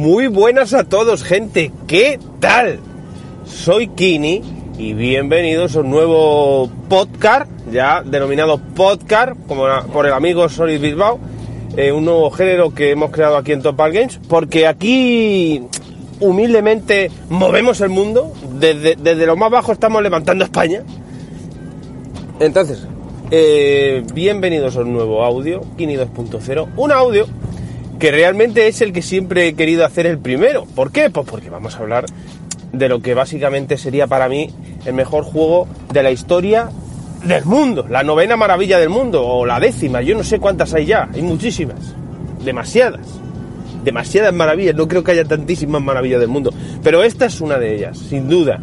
Muy buenas a todos, gente. ¿Qué tal? Soy Kini y bienvenidos a un nuevo podcast, ya denominado podcast, como por el amigo Solid Bilbao, eh, un nuevo género que hemos creado aquí en Topal Games, porque aquí humildemente movemos el mundo, desde, desde lo más bajo estamos levantando España. Entonces, eh, bienvenidos a un nuevo audio, Kini 2.0, un audio que realmente es el que siempre he querido hacer el primero. ¿Por qué? Pues porque vamos a hablar de lo que básicamente sería para mí el mejor juego de la historia del mundo, la novena maravilla del mundo, o la décima, yo no sé cuántas hay ya, hay muchísimas, demasiadas, demasiadas maravillas, no creo que haya tantísimas maravillas del mundo, pero esta es una de ellas, sin duda.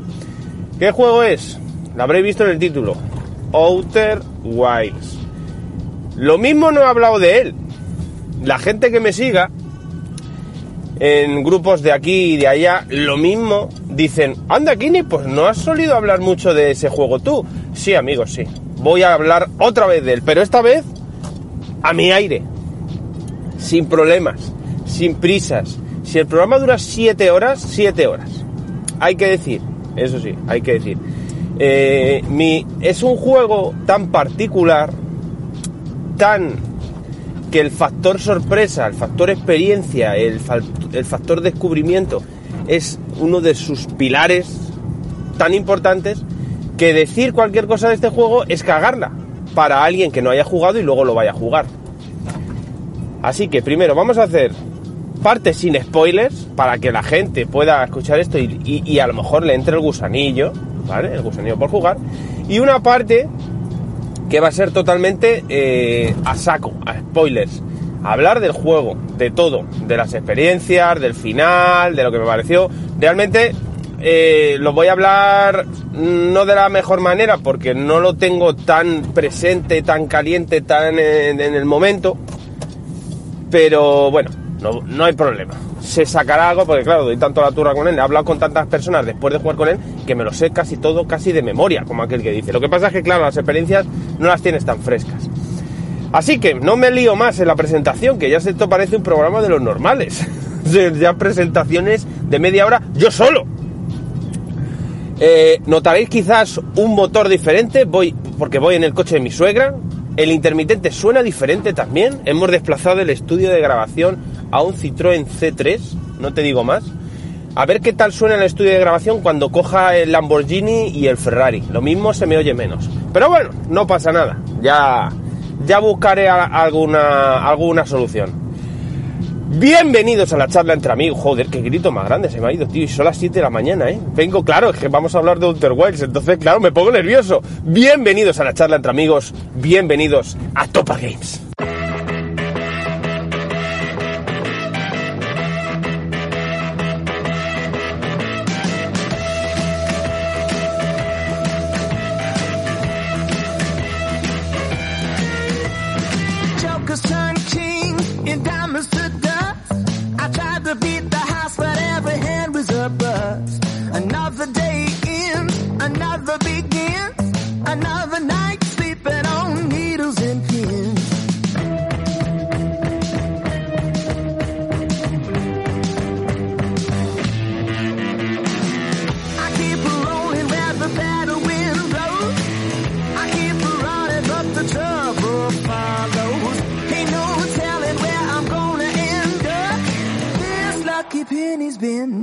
¿Qué juego es? La habréis visto en el título, Outer Wilds. Lo mismo no he hablado de él, la gente que me siga en grupos de aquí y de allá, lo mismo, dicen, anda Kini, pues no has solido hablar mucho de ese juego tú. Sí, amigos, sí. Voy a hablar otra vez de él, pero esta vez a mi aire, sin problemas, sin prisas. Si el programa dura 7 horas, 7 horas. Hay que decir, eso sí, hay que decir. Eh, mi, es un juego tan particular, tan que el factor sorpresa, el factor experiencia, el, el, factor descubrimiento es uno de sus pilares tan importantes que decir cualquier cosa de este juego es cagarla para alguien que no haya jugado y luego lo vaya a jugar. Así que primero vamos a hacer parte sin spoilers para que la gente pueda escuchar esto y, y, y a lo mejor le entre el gusanillo, ¿vale? El gusanillo por jugar. Y una parte que va a ser totalmente eh, a saco, a spoilers. hablar del juego, de todo, de las experiencias, del final, de lo que me pareció. Realmente eh, lo voy a hablar no de la mejor manera porque no lo tengo tan presente, tan caliente, tan en, en el momento. Pero bueno, no, no, hay problema. Se sacará algo porque claro, doy tanto la turra con él, he hablado con tantas personas después de jugar con él que me lo sé casi todo, casi de memoria, como aquel que dice. Lo que pasa es que claro, las experiencias no las tienes tan frescas. Así que no me lío más en la presentación, que ya esto parece un programa de los normales. ya presentaciones de media hora yo solo. Eh, notaréis quizás un motor diferente, voy, porque voy en el coche de mi suegra. El intermitente suena diferente también. Hemos desplazado el estudio de grabación a un Citroën C3, no te digo más. A ver qué tal suena el estudio de grabación cuando coja el Lamborghini y el Ferrari. Lo mismo se me oye menos. Pero bueno, no pasa nada. Ya, ya buscaré alguna, alguna solución. Bienvenidos a la charla entre amigos. Joder, qué grito más grande se me ha ido, tío. Y son las 7 de la mañana, ¿eh? Vengo, claro, es que vamos a hablar de Outer Wilds. Entonces, claro, me pongo nervioso. Bienvenidos a la charla entre amigos. Bienvenidos a Topa Games.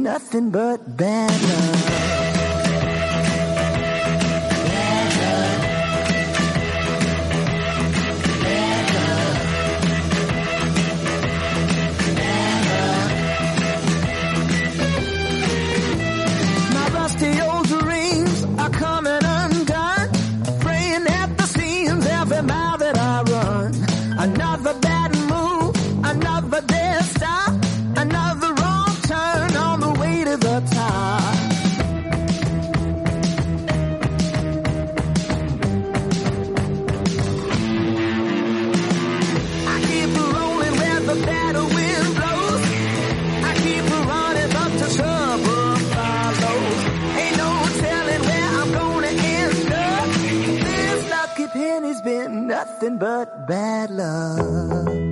Nothing but bad luck. Nothing but bad luck.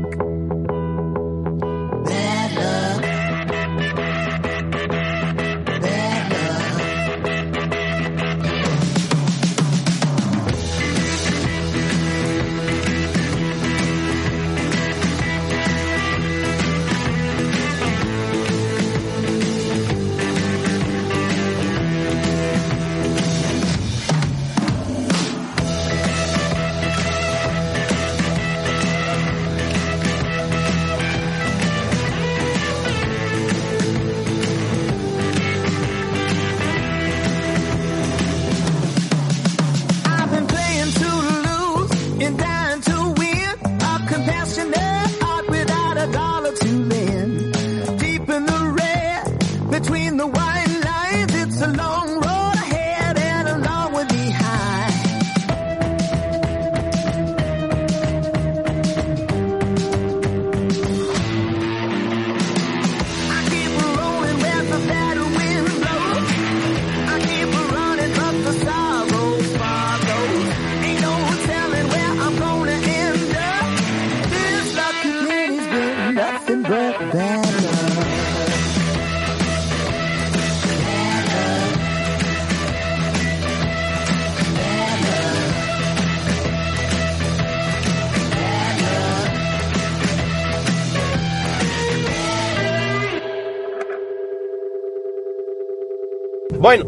Bueno,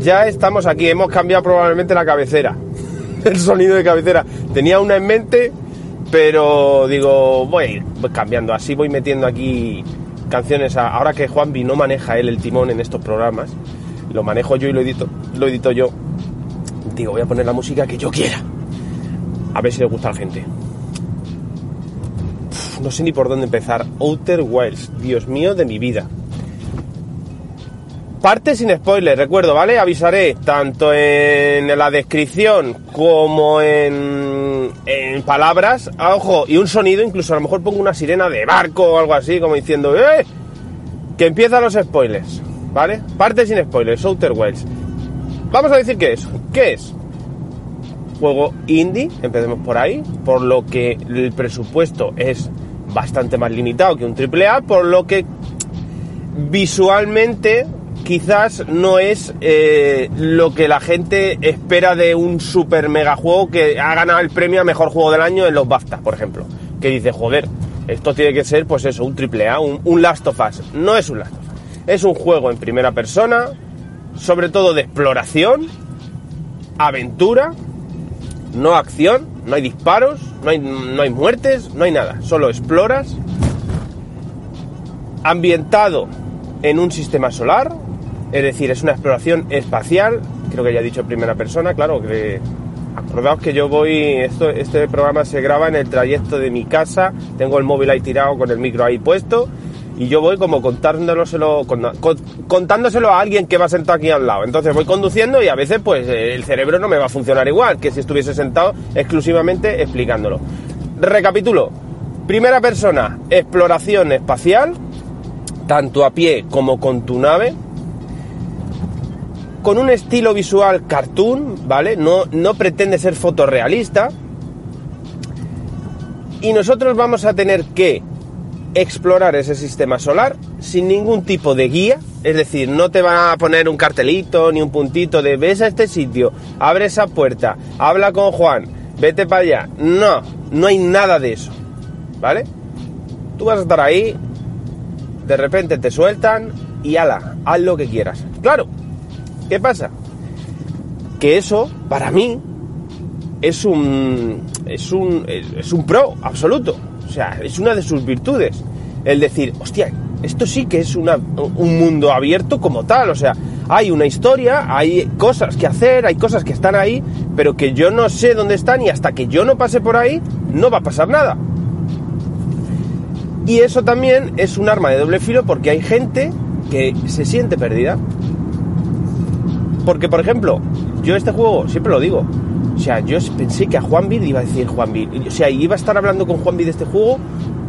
ya estamos aquí. Hemos cambiado probablemente la cabecera. El sonido de cabecera. Tenía una en mente, pero digo, voy a ir cambiando. Así voy metiendo aquí canciones. a- ahora que Juanvi no maneja él el timón en estos programas, lo manejo yo y lo edito, lo edito yo. Digo, voy a poner la música que yo quiera. A ver si le gusta a la gente. No sé ni por dónde empezar. Outer Wilds, Dios mío de mi vida. Parte sin spoiler, recuerdo, ¿vale? Avisaré tanto en la descripción como en, en palabras. Ah, ojo, y un sonido, incluso a lo mejor pongo una sirena de barco o algo así, como diciendo, ¡eh! Que empiezan los spoilers, ¿vale? Parte sin spoilers, Outer Wilds. Vamos a decir qué es. ¿Qué es? Juego indie, empecemos por ahí, por lo que el presupuesto es bastante más limitado que un AAA, por lo que visualmente quizás no es eh, lo que la gente espera de un super mega juego que ha ganado el premio a mejor juego del año en los BAFTA, por ejemplo. Que dice, joder, esto tiene que ser pues eso, un triple A, un, un Last of Us. No es un Last of Us. Es un juego en primera persona, sobre todo de exploración, aventura, no acción, no hay disparos, no hay, no hay muertes, no hay nada. Solo exploras, ambientado en un sistema solar, es decir, es una exploración espacial, creo que ya he dicho primera persona, claro, que acordaos que yo voy, este programa se graba en el trayecto de mi casa, tengo el móvil ahí tirado con el micro ahí puesto, y yo voy como contándoselo, con- con- contándoselo a alguien que va sentado aquí al lado. Entonces voy conduciendo y a veces pues el cerebro no me va a funcionar igual que si estuviese sentado exclusivamente explicándolo. Recapitulo. Primera persona, exploración espacial, tanto a pie como con tu nave, con un estilo visual cartoon, ¿vale? No, no pretende ser fotorrealista. Y nosotros vamos a tener que explorar ese sistema solar sin ningún tipo de guía, es decir, no te va a poner un cartelito ni un puntito de ves a este sitio, abre esa puerta, habla con Juan, vete para allá. No, no hay nada de eso, ¿vale? Tú vas a estar ahí, de repente te sueltan y ala, haz lo que quieras. Claro, ¿qué pasa? Que eso, para mí, es un, es un, es un pro absoluto. O sea, es una de sus virtudes. El decir, hostia, esto sí que es una- un mundo abierto como tal. O sea, hay una historia, hay cosas que hacer, hay cosas que están ahí, pero que yo no sé dónde están y hasta que yo no pase por ahí, no va a pasar nada. Y eso también es un arma de doble filo porque hay gente que se siente perdida. Porque, por ejemplo, yo este juego, siempre lo digo, o sea, yo pensé que a Juan Vid iba a decir Juan o sea, iba a estar hablando con Juan Vid de este juego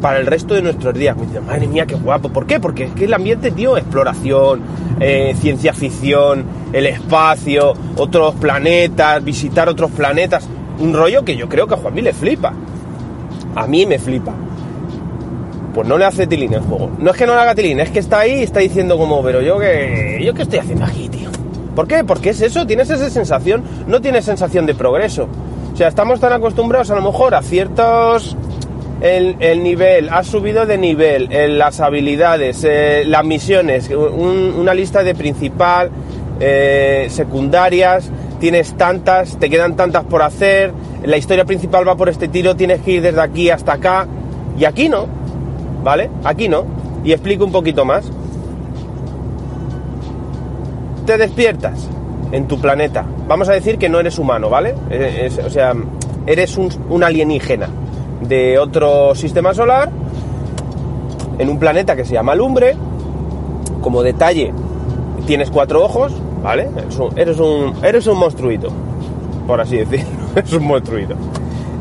para el resto de nuestros días. Me madre mía, qué guapo. ¿Por qué? Porque es que el ambiente, tío, exploración, eh, ciencia ficción, el espacio, otros planetas, visitar otros planetas. Un rollo que yo creo que a Juanmi le flipa. A mí me flipa. Pues no le hace tilín el juego. No es que no le haga tilín, es que está ahí y está diciendo como, pero yo que. ¿Yo qué estoy haciendo aquí, tío? ¿Por qué? Porque es eso, tienes esa sensación, no tienes sensación de progreso. O sea, estamos tan acostumbrados a lo mejor a ciertos el, el nivel, has subido de nivel, las habilidades, eh, las misiones, un- una lista de principal, eh, secundarias, tienes tantas, te quedan tantas por hacer, la historia principal va por este tiro, tienes que ir desde aquí hasta acá, y aquí no, ¿vale? Aquí no. Y explico un poquito más. Te despiertas en tu planeta. Vamos a decir que no eres humano, ¿vale? Eh, es- o sea, eres un, alienígena de otro sistema solar en un planeta que se llama Lumbre. Como detalle, tienes cuatro ojos, ¿vale? Eres un, eres un, monstruito, por así decirlo. Eres un monstruito.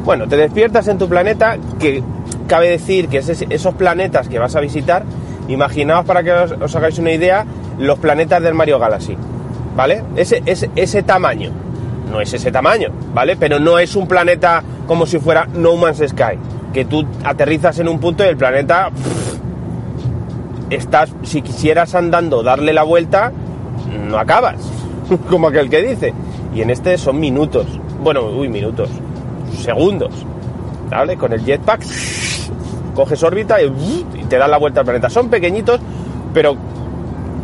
Bueno, te despiertas en tu planeta, que cabe decir que es- esos planetas que vas a visitar, imaginaos para que os hagáis una idea, los planetas del Mario Galaxy, ¿vale? Ese, ese, ese tamaño, no es ese tamaño, ¿vale? Pero no es un planeta como si fuera No Man's Sky, que tú aterrizas en un punto y el planeta estás, si quisieras andando darle la vuelta, no acabas, como aquel que dice. Y en este son minutos, bueno, uy, minutos, segundos, ¿vale? Con el jetpack coges órbita y, y te das la vuelta al planeta. Son pequeñitos, pero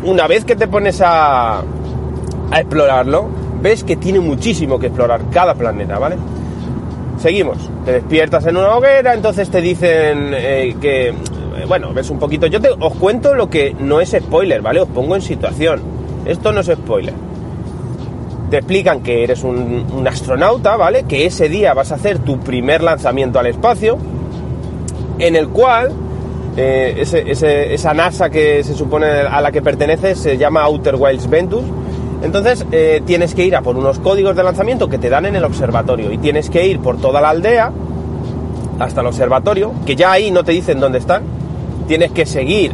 una vez que te pones a, a explorarlo, ves que tiene muchísimo que explorar cada planeta, ¿vale? Seguimos, te despiertas en una hoguera, entonces te dicen eh, que, eh, bueno, ves un poquito, yo te, os cuento lo que no es spoiler, ¿vale? Os pongo en situación, esto no es spoiler. Te explican que eres un, un astronauta, ¿vale? Que ese día vas a hacer tu primer lanzamiento al espacio, en el cual eh, esa NASA que se supone a la que pertenece se llama Outer Wilds Ventus. Entonces eh, tienes que ir a por unos códigos de lanzamiento que te dan en el observatorio y tienes que ir por toda la aldea hasta el observatorio, que ya ahí no te dicen dónde están. Tienes que seguir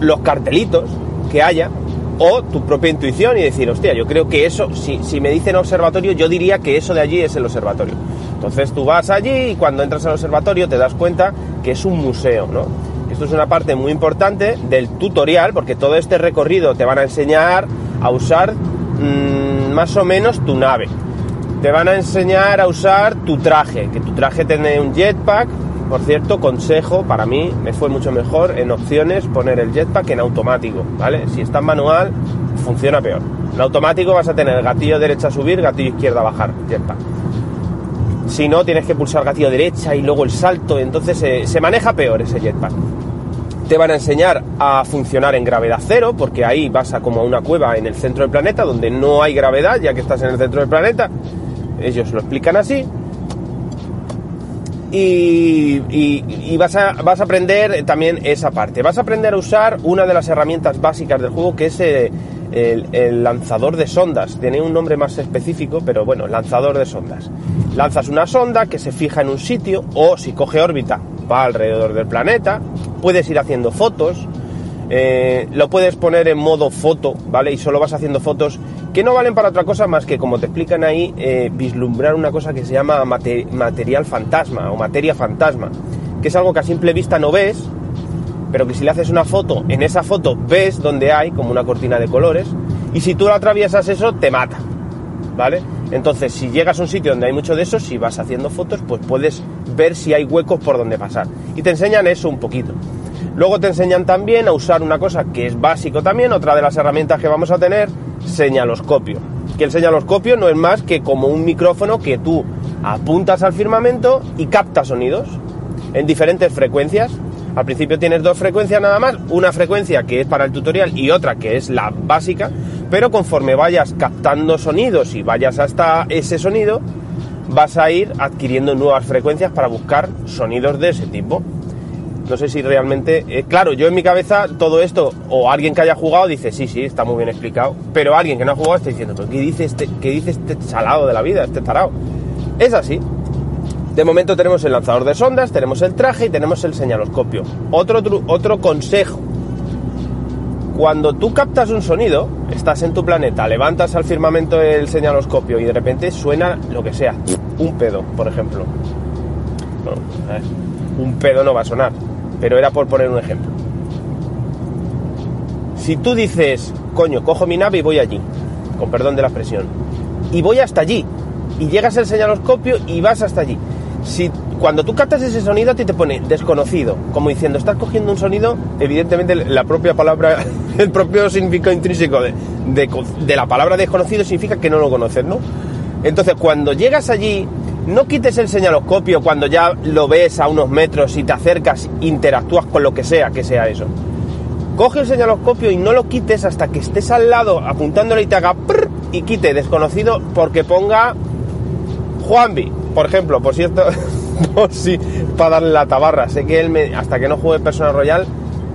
los cartelitos que haya o tu propia intuición y decir, hostia, yo creo que eso, si, si me dicen observatorio, yo diría que eso de allí es el observatorio. Entonces tú vas allí y cuando entras al observatorio te das cuenta es un museo, ¿no? Esto es una parte muy importante del tutorial porque todo este recorrido te van a enseñar a usar mm, más o menos tu nave. Te van a enseñar a usar tu traje, que tu traje tiene un jetpack. Por cierto, consejo, para mí me fue mucho mejor en opciones poner el jetpack en automático, ¿vale? Si está en manual, funciona peor. En automático vas a tener gatillo derecha subir, gatillo izquierda bajar, jetpack. Si no, tienes que pulsar gatillo derecha y luego el salto, entonces eh, se maneja peor ese jetpack. Te van a enseñar a funcionar en gravedad cero, porque ahí vas a como a una cueva en el centro del planeta, donde no hay gravedad, ya que estás en el centro del planeta. Ellos lo explican así. Y, y- vas, a, vas a aprender también esa parte. Vas a aprender a usar una de las herramientas básicas del juego, que es eh, el, el lanzador de sondas. Tiene un nombre más específico, pero bueno, lanzador de sondas. Lanzas una sonda que se fija en un sitio, o si coge órbita, va alrededor del planeta. Puedes ir haciendo fotos. Eh, lo puedes poner en modo foto, ¿vale? Y solo vas haciendo fotos que no valen para otra cosa más que, como te explican ahí, eh, vislumbrar una cosa que se llama mate- material fantasma o materia fantasma, que es algo que a simple vista no ves, pero que si le haces una foto, en esa foto ves donde hay como una cortina de colores, y si tú lo atraviesas eso, te mata, ¿vale? Entonces, si llegas a un sitio donde hay mucho de eso, si vas haciendo fotos, pues puedes ver si hay huecos por donde pasar. Y te enseñan eso un poquito. Luego te enseñan también a usar una cosa que es básico también, otra de las herramientas que vamos a tener, señaloscopio. Que el señaloscopio no es más que como un micrófono que tú apuntas al firmamento y capta sonidos en diferentes frecuencias. Al principio tienes dos frecuencias nada más, una frecuencia que es para el tutorial y otra que es la básica, pero conforme vayas captando sonidos y vayas hasta ese sonido, vas a ir adquiriendo nuevas frecuencias para buscar sonidos de ese tipo. No sé si realmente. eh, claro, yo en mi cabeza todo esto, o alguien que haya jugado dice, sí, sí, está muy bien explicado. Pero alguien que no ha jugado está diciendo, ¿pero qué dice este, qué dice este salado de la vida, este tarao? Es así. De momento tenemos el lanzador de sondas, tenemos el traje y tenemos el señaloscopio. Otro, otro consejo. Cuando tú captas un sonido, estás en tu planeta, levantas al firmamento el señaloscopio y de repente suena lo que sea, un pedo, por ejemplo. Un pedo no va a sonar, pero era por poner un ejemplo. Si tú dices, coño, cojo mi nave y voy allí, con perdón de la expresión, y voy hasta allí, y llegas al señaloscopio y vas hasta allí. Si cuando tú captas ese sonido a ti te pone desconocido, como diciendo, estás cogiendo un sonido, evidentemente la propia palabra, el propio significado intrínseco de, la palabra desconocido significa que no lo conoces, ¿no? Entonces cuando llegas allí, no quites el señaloscopio cuando ya lo ves a unos metros y te acercas, interactúas con lo que sea que sea eso. Coge el señaloscopio y no lo quites hasta que estés al lado apuntándole y te haga y quite desconocido porque ponga Juanvi, por ejemplo, por cierto, por si para darle la tabarra. Sé que él me, hasta que no juegue Persona Royal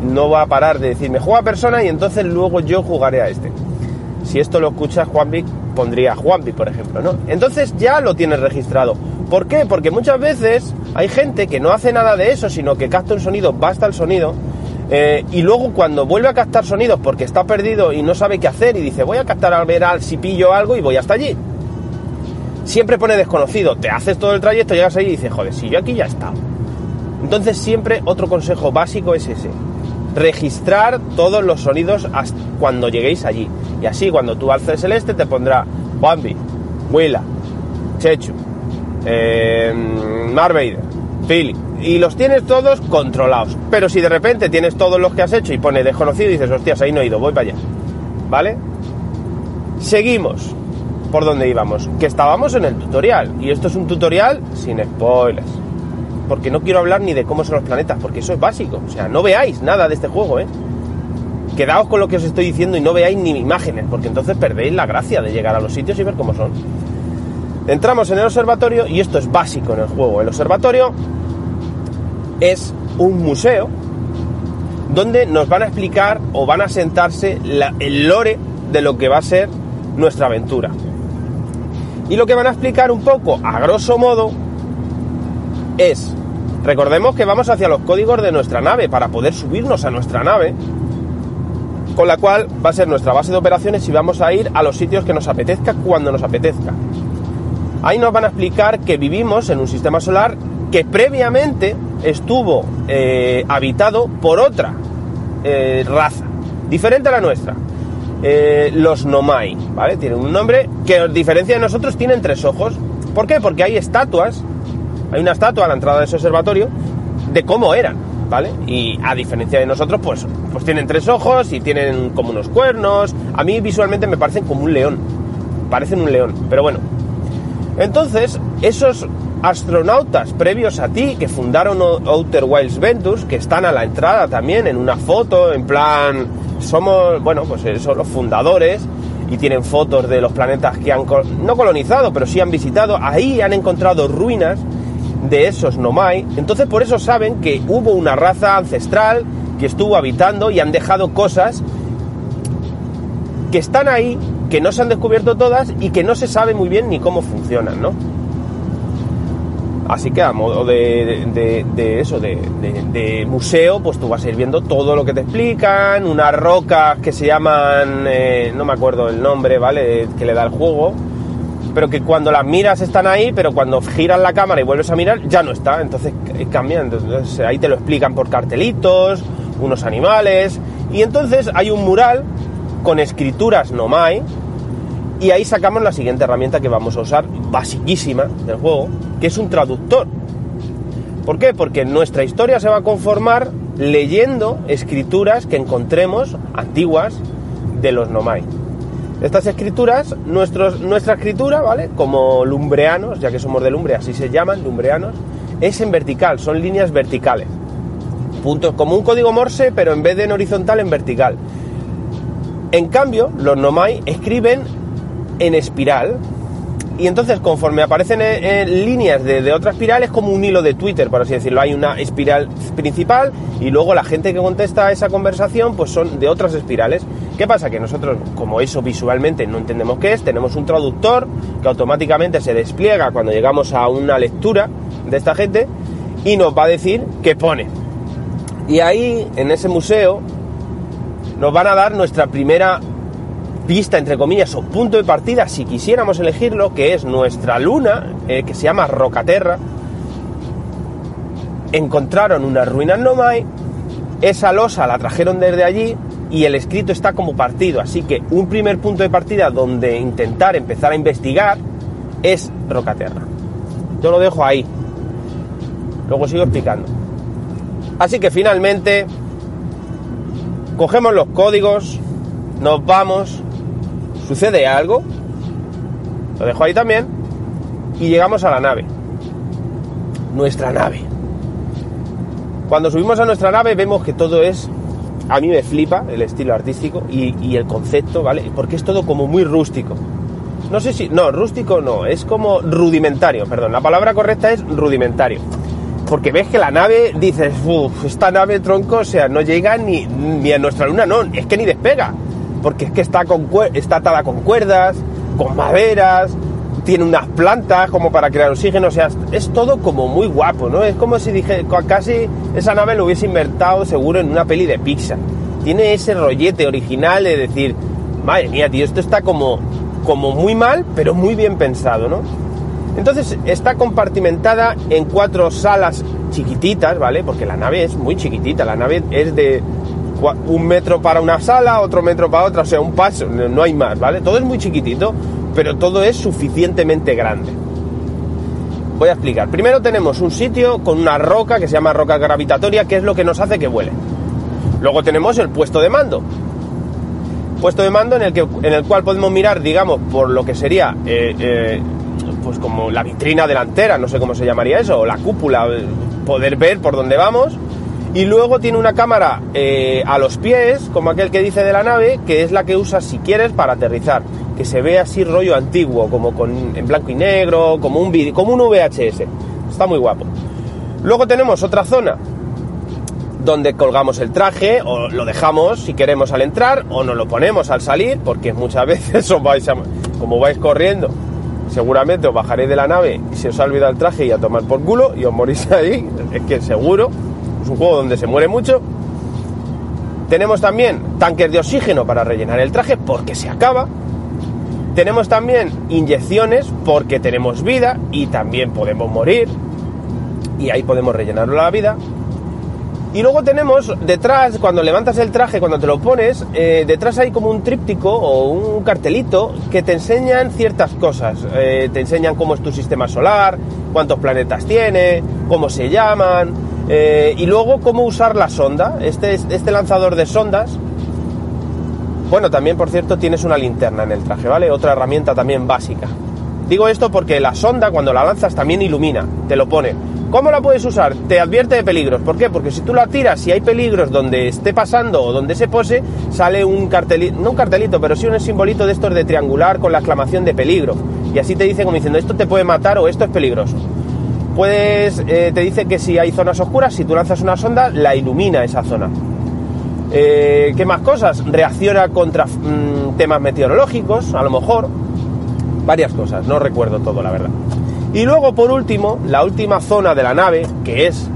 no va a parar de decirme juega persona y entonces luego yo jugaré a este. Si esto lo escuchas Juanvi, pondría Juanvi, por ejemplo, ¿no? Entonces ya lo tienes registrado. ¿Por qué? Porque muchas veces hay gente que no hace nada de eso, sino que capta un sonido, basta el sonido, eh, y luego cuando vuelve a captar sonidos porque está perdido y no sabe qué hacer y dice voy a captar al ver al si pillo algo y voy hasta allí. Siempre pone desconocido, te haces todo el trayecto, llegas ahí y dices, joder, si yo aquí ya he. Entonces siempre otro consejo básico es ese. Registrar todos los sonidos hasta cuando lleguéis allí. Y así cuando tú alces el este te pondrá Bambi, Willa, Chechu, eh, Darth Vader, Philly. Y los tienes todos controlados. Pero si de repente tienes todos los que has hecho y pone desconocido y dices, hostias, ahí no he ido, voy para allá. ¿Vale? Seguimos por donde íbamos. Que estábamos en el tutorial. Y esto es un tutorial sin spoilers. Porque no quiero hablar ni de cómo son los planetas, porque eso es básico. O sea, no veáis nada de este juego, ¿eh? Quedaos con lo que os estoy diciendo y no veáis ni imágenes, porque entonces perdéis la gracia de llegar a los sitios y ver cómo son. Entramos en el observatorio y esto es básico en el juego. El observatorio es un museo donde nos van a explicar o van a sentarse la- el lore de lo que va a ser nuestra aventura. Y lo que van a explicar un poco, a grosso modo, es, recordemos que vamos hacia los códigos de nuestra nave para poder subirnos a nuestra nave, con la cual va a ser nuestra base de operaciones y vamos a ir a los sitios que nos apetezca cuando nos apetezca. Ahí nos van a explicar que vivimos en un sistema solar que previamente estuvo eh, habitado por otra eh, raza, diferente a la nuestra. Eh, los Nomai, ¿vale? Tienen un nombre que, a diferencia de nosotros, tienen tres ojos. ¿Por qué? Porque hay estatuas, hay una estatua a la entrada de ese observatorio de cómo eran, ¿vale? Y a diferencia de nosotros, pues, pues tienen tres ojos y tienen como unos cuernos. A mí visualmente me parecen como un león, parecen un león, pero bueno, entonces, esos astronautas previos a ti que fundaron Outer Wilds Ventures, que están a la entrada también en una foto, en plan, somos, bueno, pues eh, son los fundadores y tienen fotos de los planetas que han, no colonizado, pero sí han visitado, ahí han encontrado ruinas de esos Nomai, entonces por eso saben que hubo una raza ancestral que estuvo habitando y han dejado cosas que están ahí, que no se han descubierto todas y que no se sabe muy bien ni cómo funcionan, ¿no? Así que a modo de, de- de eso, de, de- museo, pues tú vas a ir viendo todo lo que te explican, unas rocas que se llaman, eh, no me acuerdo el nombre, ¿vale? Que le da el juego, pero que cuando las miras están ahí, pero cuando giras la cámara y vuelves a mirar ya no está, entonces eh, cambian, entonces ahí te lo explican por cartelitos, unos animales, y entonces hay un mural con escrituras nomai, y ahí sacamos la siguiente herramienta que vamos a usar, basiquísima del juego, que es un traductor. ¿Por qué? Porque nuestra historia se va a conformar leyendo escrituras que encontremos antiguas de los nomai. Estas escrituras, nuestros, nuestra escritura, ¿vale? Como lumbreanos, ya que somos de lumbre, así se llaman, lumbreanos, es en vertical, son líneas verticales. Puntos, como un código Morse, pero en vez de en horizontal, en vertical. En cambio, los nomai escriben en espiral y entonces conforme aparecen en, en líneas de, de otra espiral es como un hilo de Twitter, por así decirlo. Hay una espiral principal y luego la gente que contesta a esa conversación pues son de otras espirales. ¿Qué pasa? Que nosotros, como eso visualmente no entendemos qué es, tenemos un traductor que automáticamente se despliega cuando llegamos a una lectura de esta gente y nos va a decir qué pone. Y ahí, en ese museo, nos van a dar nuestra primera pista, entre comillas, o punto de partida, si quisiéramos elegirlo, que es nuestra luna, eh, que se llama Rocaterra. Encontraron unas ruinas Nomai, esa losa la trajeron desde allí y el escrito está como partido, así que un primer punto de partida donde intentar empezar a investigar es Rocaterra. Yo lo dejo ahí. Luego sigo explicando. Así que finalmente cogemos los códigos, nos vamos, sucede algo, lo dejo ahí también, y llegamos a la nave. Nuestra nave. Cuando subimos a nuestra nave vemos que todo es, a mí me flipa el estilo artístico y, el concepto, ¿vale? Porque es todo como muy rústico. No sé si, no, rústico no, es como rudimentario, perdón, la palabra correcta es rudimentario. Porque ves que la nave, dices, uff, esta nave tronco, o sea, no llega ni, ni a nuestra luna, no, es que ni despega. Porque es que está, con, está atada con cuerdas, con maderas, tiene unas plantas como para crear oxígeno, o sea, es todo como muy guapo, ¿no? Es como si dije, casi esa nave lo hubiese inventado seguro en una peli de Pixar. Tiene ese rollete original de decir, madre mía, tío, esto está como, como muy mal, pero muy bien pensado, ¿no? Entonces está compartimentada en cuatro salas chiquititas, ¿vale? Porque la nave es muy chiquitita, la nave es de un metro para una sala, otro metro para otra, o sea, un paso, no hay más, ¿vale? Todo es muy chiquitito, pero todo es suficientemente grande. Voy a explicar. Primero tenemos un sitio con una roca que se llama roca gravitatoria, que es lo que nos hace que vuele. Luego tenemos el puesto de mando. Puesto de mando en el, que, en el cual podemos mirar, digamos, por lo que sería, eh, eh, pues como la vitrina delantera, no sé cómo se llamaría eso, o la cúpula, poder ver por dónde vamos. Y luego tiene una cámara eh, a los pies, como aquel que dice de la nave, que es la que usas si quieres para aterrizar, que se ve así rollo antiguo, como con, en blanco y negro, como un, vide- como un VHS. Está muy guapo. Luego tenemos otra zona donde colgamos el traje o lo dejamos si queremos al entrar o nos lo ponemos al salir porque muchas veces como vais corriendo seguramente os bajaréis de la nave y se os ha olvidado el traje y a tomar por culo y os morís ahí es que seguro es un juego donde se muere mucho. Tenemos también tanques de oxígeno para rellenar el traje porque se acaba. Tenemos también inyecciones porque tenemos vida y también podemos morir. Y ahí podemos rellenar la vida. Y luego tenemos detrás, cuando levantas el traje, cuando te lo pones, eh, detrás hay como un tríptico o un cartelito que te enseñan ciertas cosas. Eh, te enseñan cómo es tu sistema solar, cuántos planetas tiene, cómo se llaman, eh, y luego cómo usar la sonda. Este, este lanzador de sondas, bueno, también por cierto tienes una linterna en el traje, ¿vale? Otra herramienta también básica. Digo esto porque la sonda cuando la lanzas también ilumina, te lo pone. ¿Cómo la puedes usar? Te advierte de peligros. ¿Por qué? Porque si tú la tiras, si hay peligros donde esté pasando o donde se pose, sale un cartelito, no un cartelito, pero sí un simbolito de estos de triangular con la exclamación de peligro. Y así te dice como diciendo, esto te puede matar o esto es peligroso. Puedes, eh, te dice que si hay zonas oscuras, si tú lanzas una sonda, la ilumina esa zona. Eh, ¿Qué más cosas? Reacciona contra mm, temas meteorológicos, a lo mejor. Varias cosas, no recuerdo todo, la verdad. Y luego, por último, la última zona de la nave, que es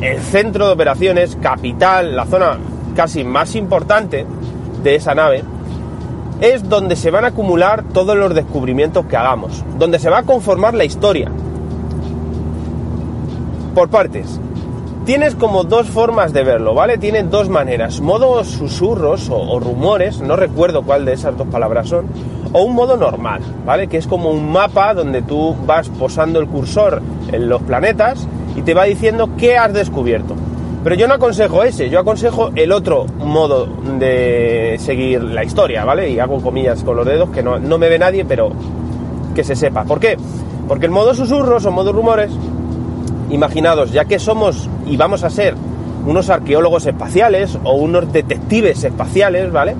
el centro de operaciones, capital, la zona casi más importante de esa nave, es donde se van a acumular todos los descubrimientos que hagamos, donde se va a conformar la historia. Por partes. Tienes como dos formas de verlo, ¿vale? Tiene dos maneras. Modo susurros o, o rumores, no recuerdo cuál de esas dos palabras son, o un modo normal, ¿vale? Que es como un mapa donde tú vas posando el cursor en los planetas y te va diciendo qué has descubierto. Pero yo no aconsejo ese, yo aconsejo el otro modo de seguir la historia, ¿vale? Y hago comillas con los dedos que no, no me ve nadie, pero que se sepa. ¿Por qué? Porque el modo susurros o modo rumores, imaginados, ya que somos y vamos a ser unos arqueólogos espaciales o unos detectives espaciales, ¿vale?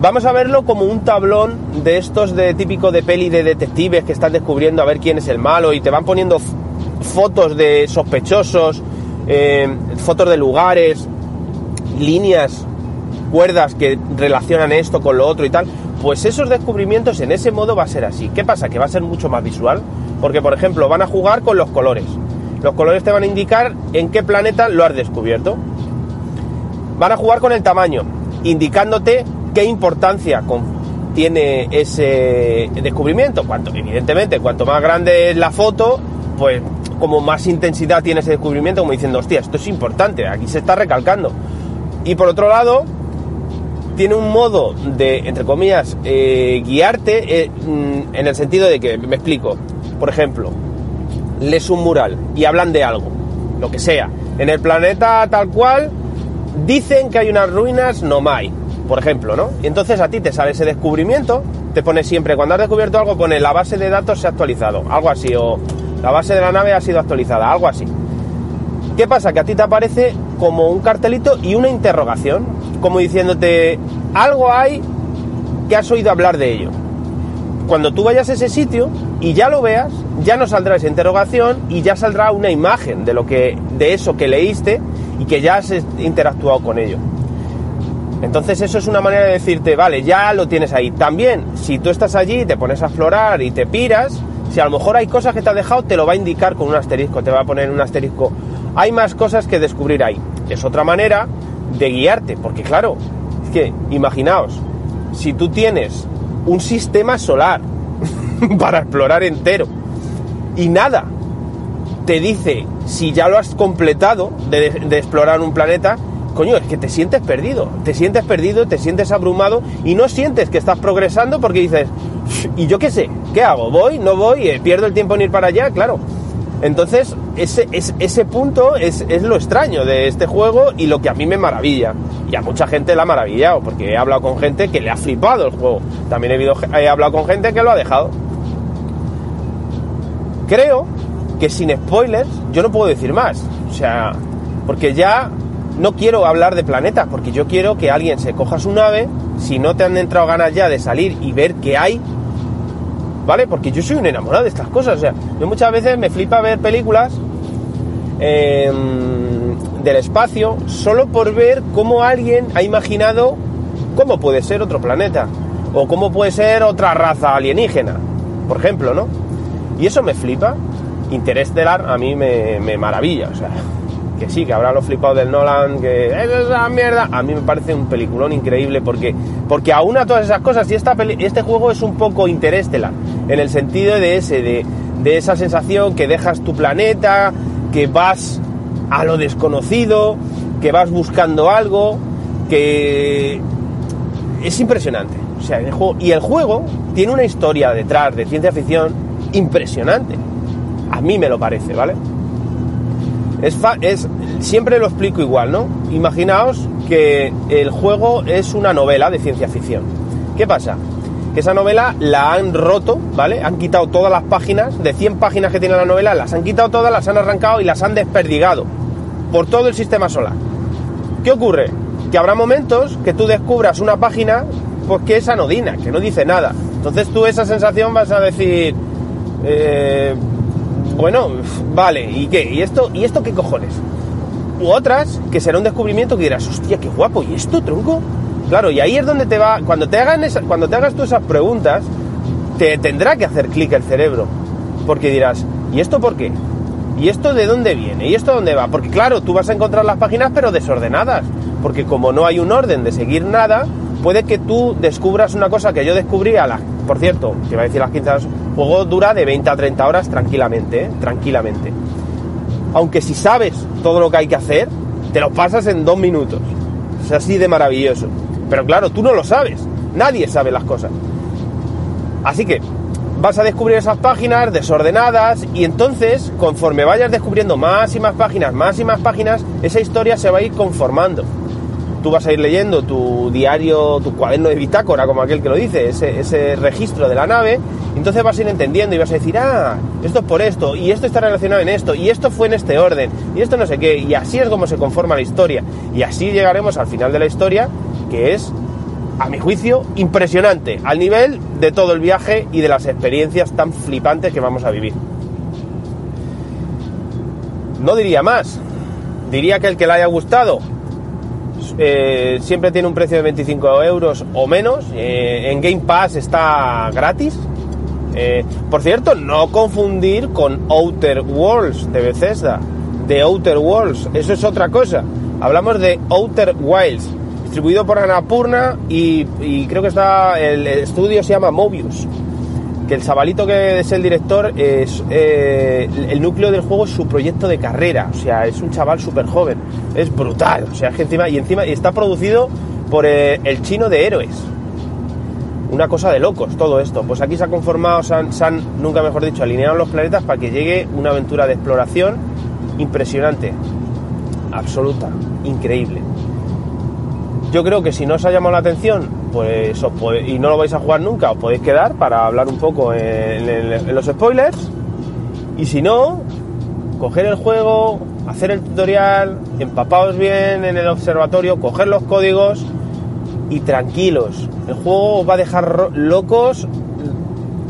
Vamos a verlo como un tablón de estos de típico de peli de detectives que están descubriendo a ver quién es el malo y te van poniendo fotos de sospechosos, eh, fotos de lugares, líneas, cuerdas que relacionan esto con lo otro y tal. Pues esos descubrimientos en ese modo va a ser así. ¿Qué pasa? Que va a ser mucho más visual. Porque, por ejemplo, van a jugar con los colores. Los colores te van a indicar en qué planeta lo has descubierto. Van a jugar con el tamaño. indicándote qué importancia tiene ese descubrimiento. Cuanto, evidentemente, cuanto más grande es la foto, pues como más intensidad tiene ese descubrimiento, como diciendo, hostia, esto es importante, aquí se está recalcando. Y por otro lado, tiene un modo de, entre comillas, eh, guiarte eh, mm, en el sentido de que, me explico, por ejemplo, lees un mural y hablan de algo, lo que sea. En el planeta tal cual, dicen que hay unas ruinas Nomai, por ejemplo, ¿no? Y entonces a ti te sale ese descubrimiento, te pone siempre, cuando has descubierto algo, pone la base de datos se ha actualizado, algo así, o la base de la nave ha sido actualizada, algo así. ¿Qué pasa? Que a ti te aparece como un cartelito y una interrogación, como diciéndote, algo hay que has oído hablar de ello. Cuando tú vayas a ese sitio y ya lo veas, ya no saldrá esa interrogación y ya saldrá una imagen de lo que de eso que leíste y que ya has interactuado con ello. Entonces eso es una manera de decirte, vale, ya lo tienes ahí. También, si tú estás allí, te pones a explorar y te piras, si a lo mejor hay cosas que te ha dejado, te lo va a indicar con un asterisco, te va a poner un asterisco. Hay más cosas que descubrir ahí. Es otra manera de guiarte, porque claro, es que imaginaos, si tú tienes un sistema solar para explorar entero y nada te dice si ya lo has completado de, de explorar un planeta, coño, es que te sientes perdido, te sientes perdido, te sientes abrumado y no sientes que estás progresando porque dices, ¿y yo qué sé? ¿Qué hago? ¿Voy? ¿No voy? Eh, ¿Pierdo el tiempo en ir para allá? Claro. Entonces, ese, ese, ese punto es, es, lo extraño de este juego y lo que a mí me maravilla. Y a mucha gente la ha maravillado, porque he hablado con gente que le ha flipado el juego. También he, habido, he hablado con gente que lo ha dejado. Creo que sin spoilers yo no puedo decir más. O sea, porque ya no quiero hablar de planetas, porque yo quiero que alguien se coja su nave, si no te han entrado ganas ya de salir y ver qué hay, ¿vale? Porque yo soy un enamorado de estas cosas. O sea, yo muchas veces me flipa ver películas eh, del espacio solo por ver cómo alguien ha imaginado cómo puede ser otro planeta o cómo puede ser otra raza alienígena, por ejemplo, ¿no? Y eso me flipa. Interestelar a mí me, maravilla, o sea, que sí, que habrá los flipados del Nolan, que es esa mierda. A mí me parece un peliculón increíble porque, porque aún a todas esas cosas, y esta peli, este juego es un poco interestelar, en el sentido de ese, de, de esa sensación que dejas tu planeta, que vas a lo desconocido, que vas buscando algo, que es impresionante. O sea, el juego, y el juego tiene una historia detrás de ciencia ficción impresionante. A mí me lo parece, ¿vale? Es, es, siempre lo explico igual, ¿no? Imaginaos que el juego es una novela de ciencia ficción. ¿Qué pasa? Que esa novela la han roto, ¿vale? Han quitado todas las páginas, de 100 páginas que tiene la novela, las han quitado todas, las han arrancado y las han desperdigado por todo el sistema solar. ¿Qué ocurre? Que habrá momentos que tú descubras una página pues que es anodina, que no dice nada. Entonces tú esa sensación vas a decir, eh, bueno, vale, ¿y qué? ¿Y esto, ¿Y esto qué cojones? U otras que será un descubrimiento que dirás, hostia, qué guapo, ¿y esto, tronco? Claro, y ahí es donde te va, cuando te, cuando te hagas tú esas preguntas, te tendrá que hacer clic el cerebro. Porque dirás, ¿y esto por qué? ¿Y esto de dónde viene? ¿Y esto dónde va? Porque claro, tú vas a encontrar las páginas pero desordenadas. Porque como no hay un orden de seguir nada, puede que tú descubras una cosa que yo descubrí a las... Por cierto, te iba a decir las 15 horas, el juego dura de 20 a 30 horas tranquilamente, ¿eh? Tranquilamente. Aunque si sabes todo lo que hay que hacer, te lo pasas en dos minutos. Es así de maravilloso. Pero claro, tú no lo sabes. Nadie sabe las cosas. Así que vas a descubrir esas páginas desordenadas y entonces, conforme vayas descubriendo más y más páginas, más y más páginas, esa historia se va a ir conformando. Tú vas a ir leyendo tu diario, tu cuaderno de bitácora, como aquel que lo dice, ese, registro de la nave, entonces vas a ir entendiendo y vas a decir, ah, esto es por esto, y esto está relacionado en esto, y esto fue en este orden, y esto no sé qué, y así es como se conforma la historia. Y así llegaremos al final de la historia, que es a mi juicio, impresionante, al nivel de todo el viaje y de las experiencias tan flipantes que vamos a vivir. No diría más, diría que el que le haya gustado eh, siempre tiene un precio de 25 euros o menos, eh, en Game Pass está gratis. Eh, por cierto, no confundir con Outer Worlds de Bethesda, de Outer Worlds, eso es otra cosa. Hablamos de Outer Wilds. distribuido por Annapurna y, creo que está, el, estudio se llama Mobius. Que el chavalito que es el director, es, eh, el núcleo del juego es su proyecto de carrera. O sea, es un chaval súper joven. Es brutal. O sea, es que encima, y encima y está producido por eh, el chino de héroes. Una cosa de locos todo esto. Pues aquí se ha conformado, se han, nunca mejor dicho, alineado los planetas para que llegue una aventura de exploración impresionante. Absoluta. Increíble. Yo creo que si no os ha llamado la atención, pues os pode- y no lo vais a jugar nunca, os podéis quedar para hablar un poco en los spoilers. Y si no, coger el juego, hacer el tutorial, empapaos bien en el observatorio, coger los códigos y tranquilos. El juego os va a dejar locos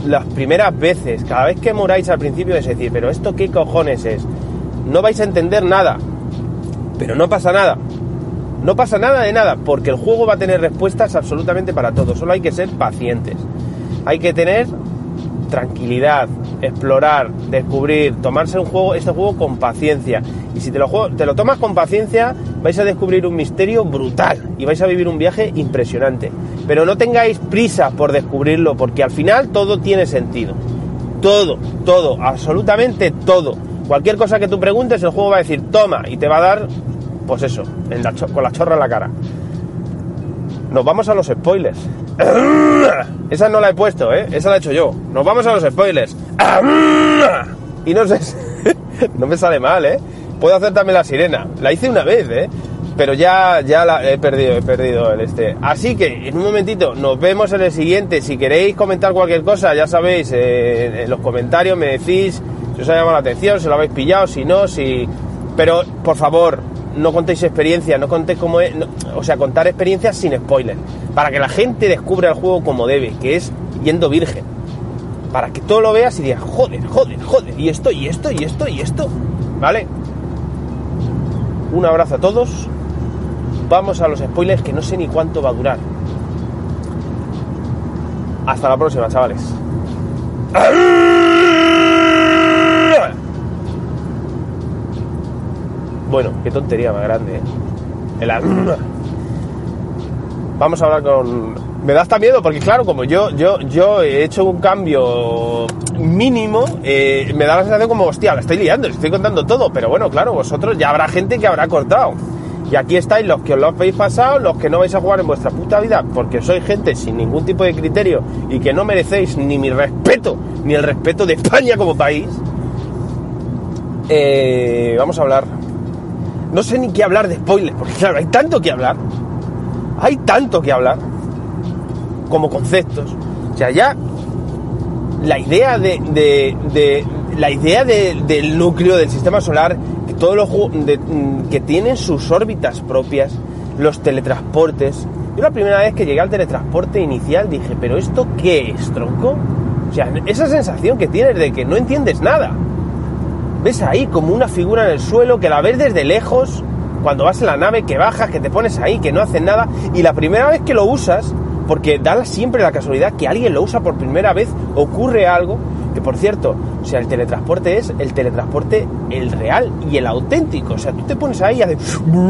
las primeras veces. Cada vez que moráis al principio es decir, pero esto qué cojones es. No vais a entender nada. Pero no pasa nada. No pasa nada de nada, porque el juego va a tener respuestas absolutamente para todo. Solo hay que ser pacientes. Hay que tener tranquilidad, explorar, descubrir, tomarse un juego, este juego con paciencia. Y si te lo, juego- te lo tomas con paciencia, vais a descubrir un misterio brutal y vais a vivir un viaje impresionante. Pero no tengáis prisa por descubrirlo, porque al final todo tiene sentido. Todo, todo, absolutamente todo. Cualquier cosa que tú preguntes, el juego va a decir toma y te va a dar, pues eso, con la chorra en la cara. Nos vamos a los spoilers. Esa no la he puesto, ¿eh? Esa la he hecho yo. Nos vamos a los spoilers. Y no sé, no me sale mal, ¿eh? Puedo hacer también la sirena. La hice una vez, ¿eh? Pero ya, ya la he perdido, he perdido el este. Así que en un momentito nos vemos en el siguiente. Si queréis comentar cualquier cosa, ya sabéis, eh, en los comentarios me decís si os ha llamado la atención, si lo habéis pillado, si no, si. Pero por favor, no contéis experiencias, no contéis cómo es. o sea, contar experiencias sin spoiler. Para que la gente descubra el juego como debe, que es yendo virgen. Para que todo lo veas y digas, joder, joder, joder, y esto, y esto, y esto, y esto. ¿Vale? Un abrazo a todos. Vamos a los spoilers que no sé ni cuánto va a durar. Hasta la próxima, chavales. Bueno, qué tontería más grande, ¿eh? El Vamos a hablar con. Me da hasta miedo porque, claro, como yo, yo, yo he hecho un cambio mínimo, eh, me da la sensación como, hostia, la estoy liando, les estoy contando todo. Pero bueno, claro, vosotros ya habrá gente que habrá cortado. Y aquí estáis los que os lo habéis pasado, los que no vais a jugar en vuestra puta vida porque sois gente sin ningún tipo de criterio y que no merecéis ni mi respeto, ni el respeto de España como país. Eh, vamos a hablar. No sé ni qué hablar de spoilers, porque claro, hay tanto que hablar. Hay tanto que hablar. Como conceptos. O sea, ya la idea de, la idea de- del núcleo del sistema solar que todos los mm, que tienen sus órbitas propias los teletransportes. Yo la primera vez que llegué al teletransporte inicial dije pero esto qué es tronco o sea esa sensación que tienes de que no entiendes nada. Ves ahí como una figura en el suelo que la ves desde lejos cuando vas en la nave que bajas que te pones ahí que no hace nada y la primera vez que lo usas porque da siempre la casualidad que alguien lo usa por primera vez ocurre algo que por cierto o sea el teletransporte es el teletransporte el real y el auténtico o sea tú te pones ahí y haces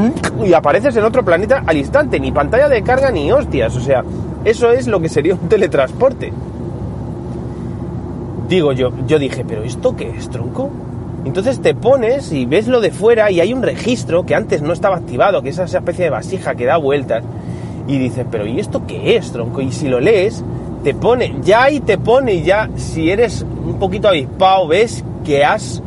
y apareces en otro planeta al instante ni pantalla de carga ni hostias o sea eso es lo que sería un teletransporte digo yo, yo dije, pero ¿esto qué es, tronco? Entonces te pones y ves lo de fuera y hay un registro que antes no estaba activado, que es esa especie de vasija que da vueltas. Y dices, pero ¿y esto qué es, tronco? Y si lo lees, te pone, ya ahí te pone, ya si eres un poquito avispado, ves que has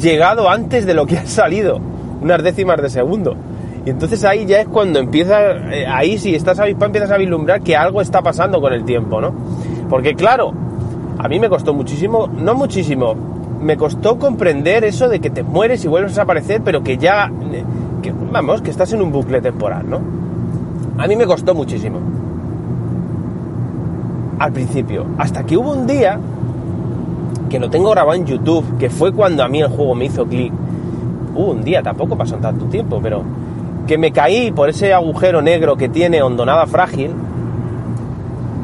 llegado antes de lo que has salido, unas décimas de segundo. Y entonces ahí ya es cuando empieza, eh, ahí si estás avispado empiezas a vislumbrar que algo está pasando con el tiempo, ¿no? Porque claro, a mí me costó muchísimo, no muchísimo, me costó comprender eso de que te mueres y vuelves a aparecer, pero que ya, eh, que, vamos, que estás en un bucle temporal, ¿no? A mí me costó muchísimo. Al principio, hasta que hubo un día que lo tengo grabado en YouTube, que fue cuando a mí el juego me hizo clic. Hubo un día, tampoco pasó tanto tiempo, pero que me caí por ese agujero negro que tiene hondonada frágil,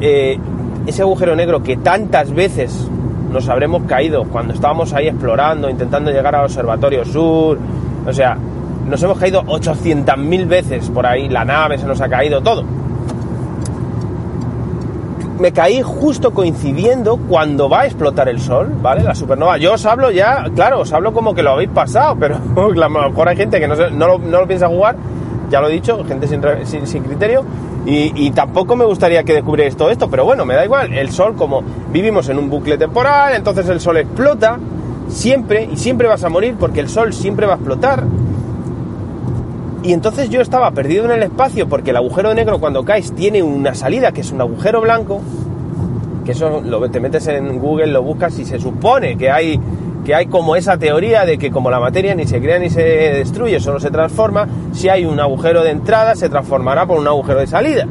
eh, ese agujero negro que tantas veces nos habremos caído cuando estábamos ahí explorando, intentando llegar al observatorio sur, o sea, nos hemos caído 800.000 veces por ahí, la nave se nos ha caído, todo. Me caí justo coincidiendo cuando va a explotar el sol, ¿vale? La supernova. Yo os hablo ya, claro, os hablo como que lo habéis pasado, pero a lo mejor hay gente que no, no lo, no lo piensa jugar, ya lo he dicho, gente sin, sin- sin criterio, y, y tampoco me gustaría que descubrierais todo esto, pero bueno, me da igual. El sol, como vivimos en un bucle temporal, entonces el sol explota siempre, y siempre vas a morir porque el sol siempre va a explotar. Y entonces yo estaba perdido en el espacio porque el agujero negro cuando caes tiene una salida que es un agujero blanco, que eso lo, te metes en Google, lo buscas y se supone que hay, que hay como esa teoría de que como la materia ni se crea ni se destruye, solo se transforma, si hay un agujero de entrada se transformará por un agujero de salida.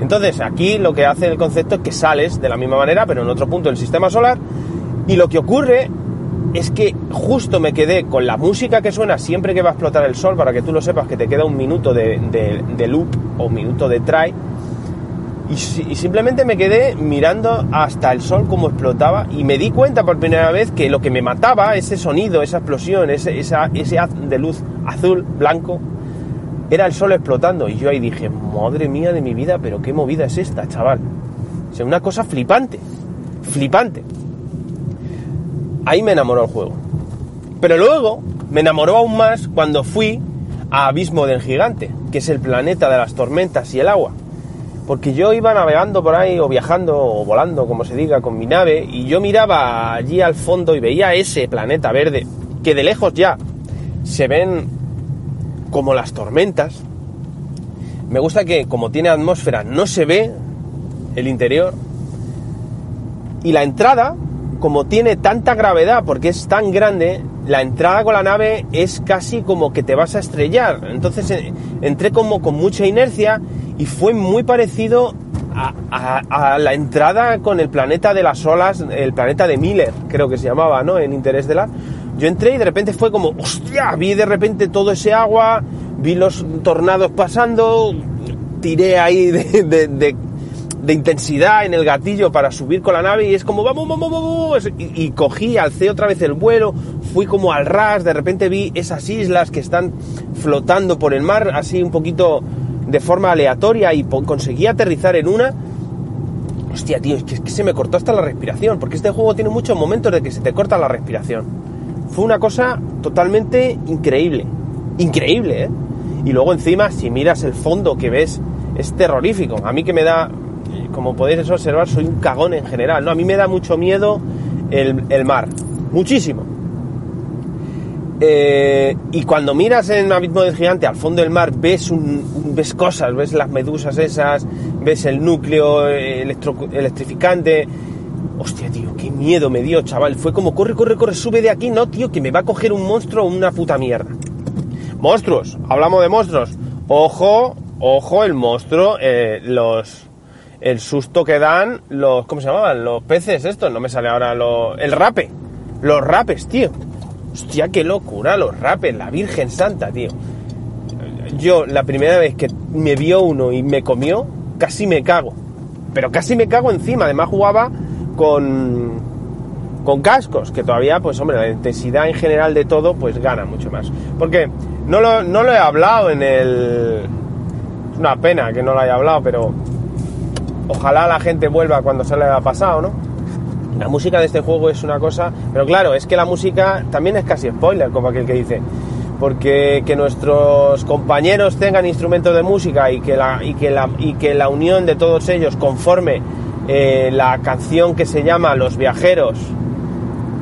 Entonces aquí lo que hace el concepto es que sales de la misma manera pero en otro punto del sistema solar y lo que ocurre es que justo me quedé con la música que suena siempre que va a explotar el sol, para que tú lo sepas, que te queda un minuto de, loop o minuto de try. Y, si- y simplemente me quedé mirando hasta el sol como explotaba y me di cuenta por primera vez que lo que me mataba, ese sonido, esa explosión, ese, ese haz de luz azul, blanco, era el sol explotando. Y yo ahí dije, madre mía de mi vida, pero qué movida es esta, chaval. O sea, una cosa flipante, flipante ahí me enamoró el juego. Pero luego me enamoró aún más cuando fui a Abismo del Gigante, que es el planeta de las tormentas y el agua. Porque yo iba navegando por ahí, o viajando, o volando, como se diga, con mi nave, y yo miraba allí al fondo y veía ese planeta verde, que de lejos ya se ven como las tormentas. Me gusta que, como tiene atmósfera, no se ve el interior, y la entrada, como tiene tanta gravedad, porque es tan grande, la entrada con la nave es casi como que te vas a estrellar. Entonces eh, entré como con mucha inercia y fue muy parecido a, la entrada con el planeta de las olas, el planeta de Miller, creo que se llamaba, ¿no? En Interés de la. Yo entré y de repente fue como, hostia, vi de repente todo ese agua, vi los tornados pasando, tiré ahí de- de intensidad en el gatillo para subir con la nave y es como vamos, vamos, vamos, y, cogí, alcé otra vez el vuelo, fui como al ras, de repente vi esas islas que están flotando por el mar así un poquito de forma aleatoria y conseguí aterrizar en una. Hostia, tío, es que, es que se me cortó hasta la respiración, porque este juego tiene muchos momentos de que se te corta la respiración. Fue una cosa totalmente increíble, increíble, ¿eh? Y luego encima, si miras el fondo que ves, es terrorífico. A mí que me da, como podéis observar, soy un cagón en general, ¿no? A mí me da mucho miedo el, el mar, muchísimo. Eh, y cuando miras en un abismo del gigante al fondo del mar ves un, ves cosas, ves las medusas esas, ves el núcleo eh, electrificante. Hostia, tío, qué miedo me dio, chaval. Fue como corre, corre, corre, sube de aquí, no, tío, que me va a coger un monstruo o una puta mierda. Monstruos, hablamos de monstruos. Ojo, ojo, el monstruo, eh, los el susto que dan los ¿cómo se llamaban? Los peces estos, no me sale ahora lo, el rape. Los rapes, tío. Hostia, qué locura, los rapes, la Virgen Santa, tío. Yo, la primera vez que me vio uno y me comió, casi me cago. Pero casi me cago encima. Además jugaba con, con cascos, que todavía, pues hombre, la intensidad en general de todo, pues gana mucho más. Porque no lo, no lo he hablado en el... Es una pena que no lo haya hablado, pero ojalá la gente vuelva cuando se le haya pasado, ¿no? La música de este juego es una cosa, pero claro, es que la música también es casi spoiler, como aquel que dice, porque que nuestros compañeros tengan instrumentos de música y que la, y que la, y que la unión de todos ellos conforme eh, la canción que se llama Los Viajeros,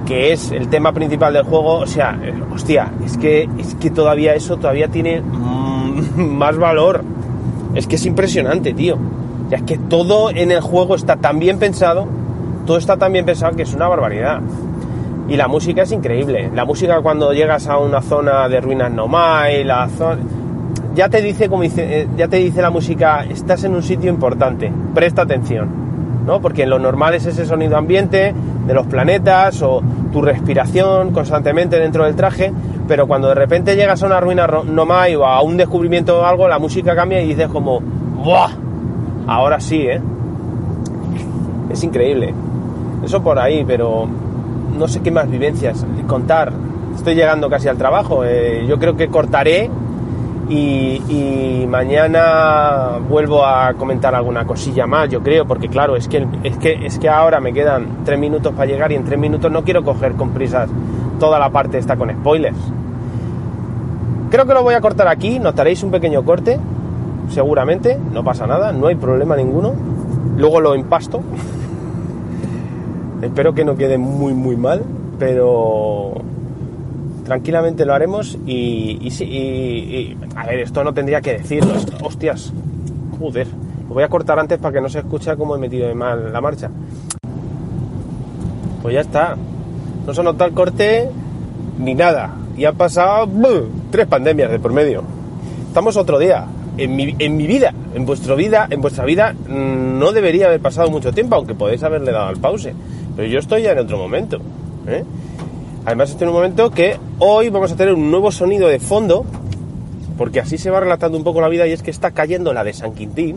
que es el tema principal del juego, o sea, eh, hostia, es que, es que todavía eso todavía tiene mm, más valor. Es que es impresionante, tío. Ya es que todo en el juego está tan bien pensado, todo está tan bien pensado que es una barbaridad. Y la música es increíble. La música cuando llegas a una zona de ruinas nomai, la zona... Ya te dice, como dice, eh, ya te dice la música, estás en un sitio importante, presta atención, ¿no? Porque lo normal es ese sonido ambiente de los planetas o tu respiración constantemente dentro del traje, pero cuando de repente llegas a una ruina nomai o a un descubrimiento o algo, la música cambia y dices como, ¡buah! Ahora sí, ¿eh? Es increíble. Eso por ahí, pero no sé qué más vivencias contar. estoy llegando casi al trabajo. Eh, yo creo que cortaré y, mañana vuelvo a comentar alguna cosilla más, yo creo, porque claro, es que, es que, es que ahora me quedan tres minutos para llegar y en tres minutos no quiero coger con prisas toda la parte esta con spoilers. Creo que lo voy a cortar aquí, notaréis un pequeño corte, seguramente, no pasa nada, no hay problema ninguno. Luego lo empasto. Espero que no quede muy muy mal, pero tranquilamente lo haremos y, y y- a ver, esto no tendría que decirlo, hostias, joder, lo voy a cortar antes para que no se escuche cómo he metido de mal la marcha. Pues ya está, no se nota el corte ni nada, y han pasado tres pandemias de por medio. Estamos otro día. En mi, vida, en vuestra vida, en vuestra vida mm, no debería haber pasado mucho tiempo, aunque podéis haberle dado al pause. Pero yo estoy ya en otro momento. ¿eh? Además estoy en un momento que hoy vamos a tener un nuevo sonido de fondo, porque así se va relatando un poco la vida y es que está cayendo la de San Quintín.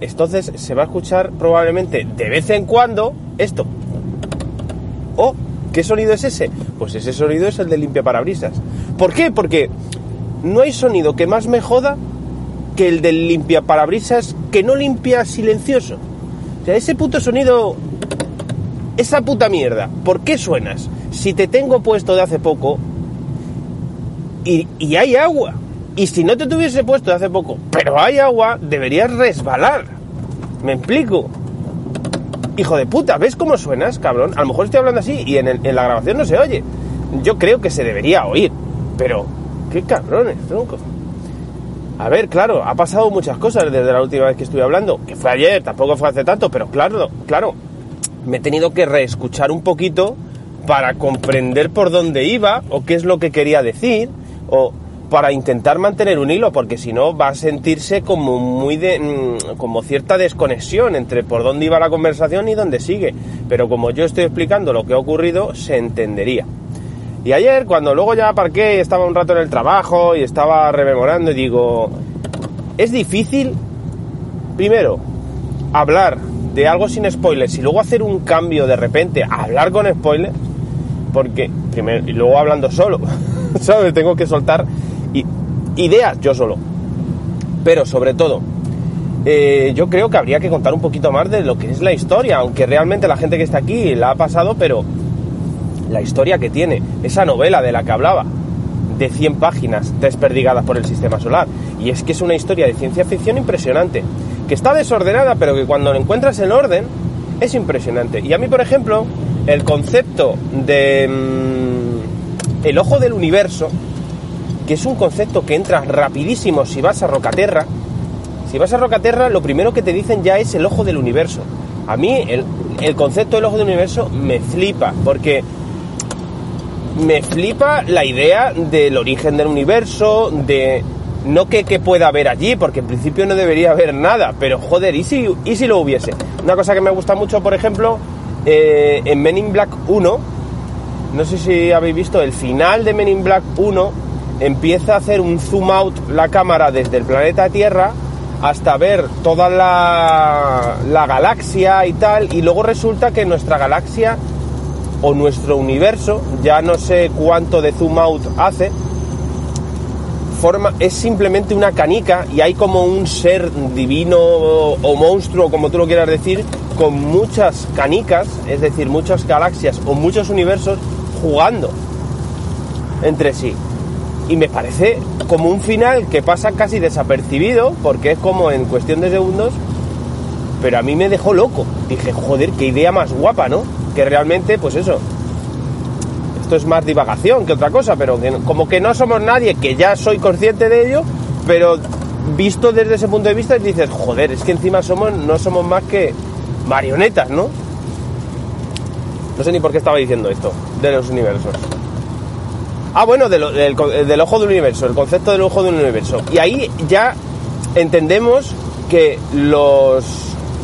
Entonces se va a escuchar probablemente de vez en cuando esto. Oh, ¿qué sonido es ese? Pues ese sonido es el de limpia parabrisas. ¿Por qué? Porque no hay sonido que más me joda que el del limpia parabrisas que no limpia silencioso. O sea, ese puto sonido, esa puta mierda, ¿por qué suenas? Si te tengo puesto de hace poco y, y hay agua. Y si no te tuviese puesto de hace poco, pero hay agua, deberías resbalar. ¿Me explico? Hijo de puta, ¿ves cómo suenas, cabrón? A lo mejor estoy hablando así y en, en la grabación no se oye. Yo creo que se debería oír, pero qué cabrones, tronco. A ver, claro, ha pasado muchas cosas desde la última vez que estuve hablando, que fue ayer, tampoco fue hace tanto, pero claro, claro, me he tenido que reescuchar un poquito para comprender por dónde iba o qué es lo que quería decir o para intentar mantener un hilo porque si no va a sentirse como muy de mm, como cierta desconexión entre por dónde iba la conversación y dónde sigue pero como yo estoy explicando lo que ha ocurrido se entendería y ayer cuando luego ya aparqué y estaba un rato en el trabajo y estaba rememorando y digo es difícil primero hablar de algo sin spoilers y luego hacer un cambio de repente a hablar con spoilers porque primero y luego hablando solo sabes tengo que soltar ideas yo solo. Pero sobre todo eh, yo creo que habría que contar un poquito más de lo que es la historia aunque realmente la gente que está aquí la ha pasado pero la historia que tiene esa novela de la que hablaba de 100 páginas desperdigadas por el sistema solar. Y es que es una historia de ciencia ficción impresionante que está desordenada pero que cuando encuentras el orden es impresionante. Y a mí por ejemplo el concepto de mm, el ojo del universo que es un concepto que entra rapidísimo si vas a Rocaterra si vas a Rocaterra lo primero que te dicen ya es el ojo del universo. A mí el, el concepto del ojo del universo me flipa porque me flipa la idea del origen del universo, de no que, que pueda haber allí, porque en principio no debería haber nada, pero joder, ¿y si, y lo hubiese? Una cosa que me gusta mucho, por ejemplo, eh, en Men in Black 1, no sé si habéis visto, el final de Men in Black 1 empieza a hacer un zoom out la cámara desde el planeta Tierra hasta ver toda la, la galaxia y tal, y luego resulta que nuestra galaxia o nuestro universo, ya no sé cuánto de zoom out hace, forma, es simplemente una canica y hay como un ser divino o monstruo, como tú lo quieras decir, con muchas canicas, es decir, muchas galaxias o muchos universos jugando entre sí. Y me parece como un final que pasa casi desapercibido, porque es como en cuestión de segundos, pero a mí me dejó loco. Dije, joder, qué idea más guapa, ¿no? Que realmente, pues eso. Esto es más divagación que otra cosa, pero que como que no somos nadie, que ya soy consciente de ello, pero visto desde ese punto de vista dices, joder, es que encima somos, no somos más que marionetas, ¿no? No sé ni por qué estaba diciendo esto, de los universos. Ah, bueno, de lo- del, co- del ojo del universo, el concepto del ojo del universo. Y ahí ya entendemos que los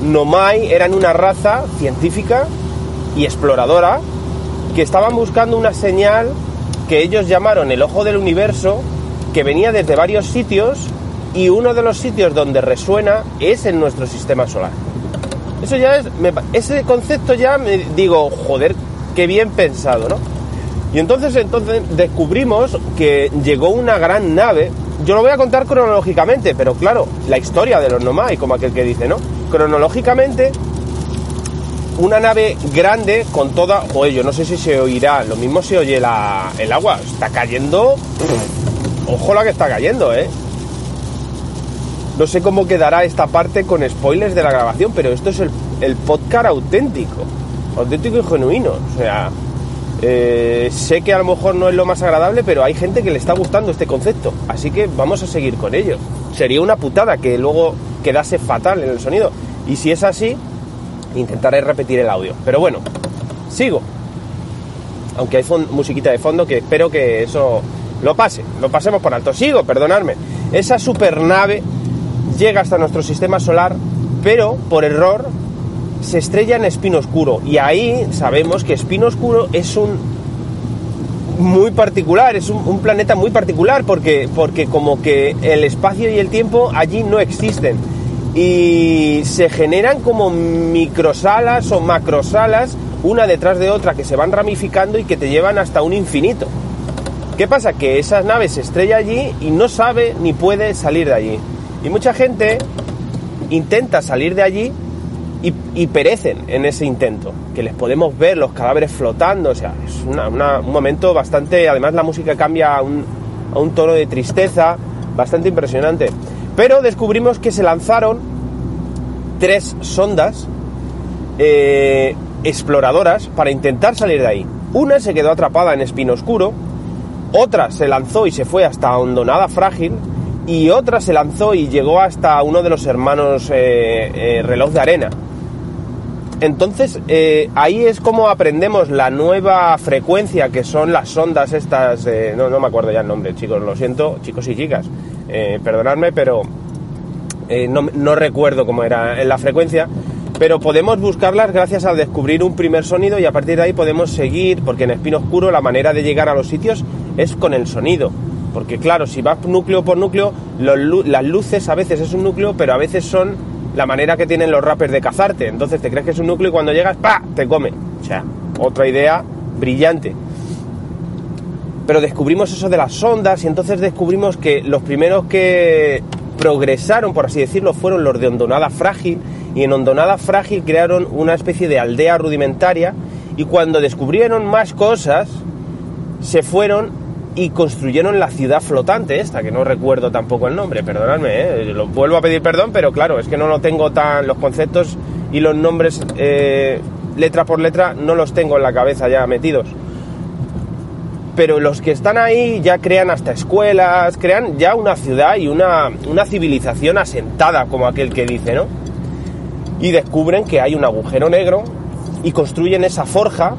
Nomai eran una raza científica y exploradora que estaban buscando una señal que ellos llamaron el ojo del universo, que venía desde varios sitios y uno de los sitios donde resuena es en nuestro sistema solar. Eso ya es, me ese concepto ya me digo, joder, qué bien pensado, ¿no? Y entonces, entonces descubrimos que llegó una gran nave. Yo lo voy a contar cronológicamente, pero claro, la historia de los Nomai, como aquel que dice, ¿no? Cronológicamente, una nave grande con toda. Joder, yo no sé si se oirá. Lo mismo se oye la, el agua. Está cayendo. Ojo la que está cayendo, ¿eh? No sé cómo quedará esta parte con spoilers de la grabación, pero esto es el, el podcast auténtico. Auténtico y genuino. O sea, eh, sé que a lo mejor no es lo más agradable, pero hay gente que le está gustando este concepto. Así que vamos a seguir con ello. Sería una putada que luego quedase fatal en el sonido. Y si es así, intentaré repetir el audio. Pero bueno, sigo. Aunque hay musiquita de fondo que espero que eso lo pase, lo pasemos por alto. Sigo, perdonadme. Esa supernave llega hasta nuestro sistema solar, pero por error se estrella en Espino Oscuro. Y ahí sabemos que Espino Oscuro es un muy particular, es un, un planeta muy particular porque, porque como que el espacio y el tiempo allí no existen. Y se generan como microsalas o macrosalas, una detrás de otra, que se van ramificando y que te llevan hasta un infinito. ¿Qué pasa? Que esas naves se estrella allí y no sabe ni puede salir de allí. Y mucha gente intenta salir de allí y, perecen en ese intento. Que les podemos ver los cadáveres flotando. O sea, es un momento bastante. Además, la música cambia a un tono de tristeza bastante impresionante. Pero descubrimos que se lanzaron tres sondas eh, exploradoras para intentar salir de ahí. Una se quedó atrapada en Espino Oscuro, otra se lanzó y se fue hasta Hondonada Frágil, y otra se lanzó y llegó hasta uno de los hermanos eh, eh, Reloj de Arena. Entonces, eh, ahí es como aprendemos la nueva frecuencia que son las sondas estas, no, no me acuerdo ya el nombre, chicos, lo siento, chicos y chicas, eh, perdonadme, pero eh, no, no recuerdo cómo era en la frecuencia, pero podemos buscarlas gracias a descubrir un primer sonido y a partir de ahí podemos seguir, porque en Espino Oscuro la manera de llegar a los sitios es con el sonido. Porque claro, si vas núcleo por núcleo, los las luces a veces es un núcleo, pero a veces son la manera que tienen los rappers de cazarte. Entonces te crees que es un núcleo y cuando llegas, ¡pa! te come. O sea, otra idea brillante pero descubrimos eso de las sondas y entonces descubrimos que los primeros que progresaron, por así decirlo, fueron los de Hondonada Frágil y en Hondonada Frágil crearon una especie de aldea rudimentaria y cuando descubrieron más cosas se fueron y construyeron la ciudad flotante esta, que no recuerdo tampoco el nombre, perdonadme, ¿eh? lo vuelvo a pedir perdón, pero claro, es que no lo tengo tan, los conceptos y los nombres eh, letra por letra no los tengo en la cabeza ya metidos pero los que están ahí ya crean hasta escuelas, crean ya una ciudad y una, una civilización asentada, como aquel que dice, ¿no? Y descubren que hay un agujero negro y construyen esa forja,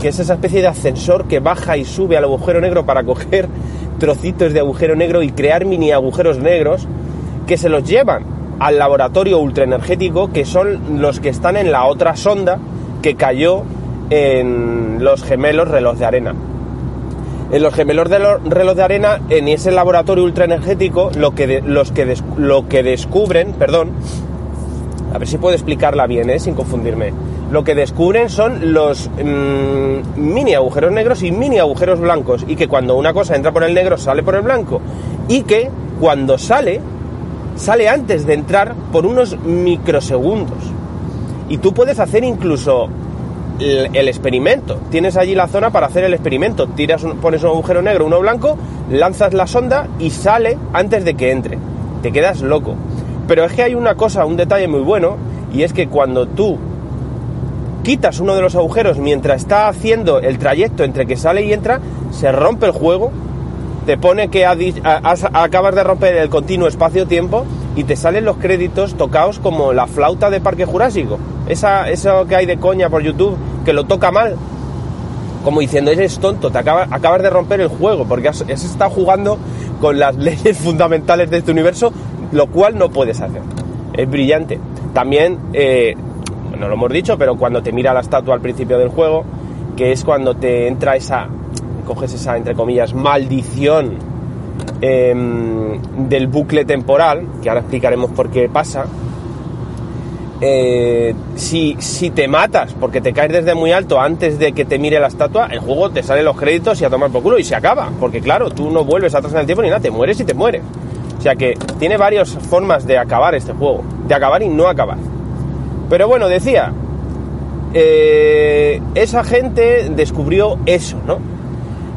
que es esa especie de ascensor que baja y sube al agujero negro para coger trocitos de agujero negro y crear mini agujeros negros que se los llevan al laboratorio ultraenergético, que son los que están en la otra sonda que cayó en los gemelos reloj de arena. En los gemelos de lo- reloj de arena, en ese laboratorio ultraenergético, lo que, los que lo que descubren, perdón, a ver si puedo explicarla bien, ¿eh? sin confundirme. Lo que descubren son los mm, mini agujeros negros y mini agujeros blancos. Y que cuando una cosa entra por el negro, sale por el blanco. Y que cuando sale, sale antes de entrar por unos microsegundos. Y tú puedes hacer incluso el, experimento. Tienes allí la zona para hacer el experimento. Tiras pones un agujero negro, uno blanco, lanzas la sonda y sale antes de que entre. Te quedas loco. Pero es que hay una cosa, un detalle muy bueno, y es que cuando tú quitas uno de los agujeros mientras está haciendo el trayecto entre que sale y entra, se rompe el juego, te pone que ha di- a- has- acabas de romper el continuo espacio-tiempo y te salen los créditos tocados como la flauta de Parque Jurásico. Esa, eso que hay de coña por YouTube, que lo toca mal. Como diciendo, eres tonto, te acaba- acabas de romper el juego, porque has, has jugando con las leyes fundamentales de este universo, lo cual no puedes hacer. Es brillante. También, eh, no lo hemos dicho, pero cuando te mira la estatua al principio del juego, que es cuando te entra esa, coges esa, entre comillas, maldición em, del bucle temporal, que ahora explicaremos por qué pasa, eh, si, si te matas porque te caes desde muy alto antes de que te mire la estatua, el juego te sale los créditos y a tomar por culo y se acaba. Porque claro, tú no vuelves atrás en el tiempo ni nada, te mueres y te mueres. O sea que tiene varias formas de acabar este juego, de acabar y no acabar. Pero bueno, decía, eh, esa gente descubrió eso, ¿no?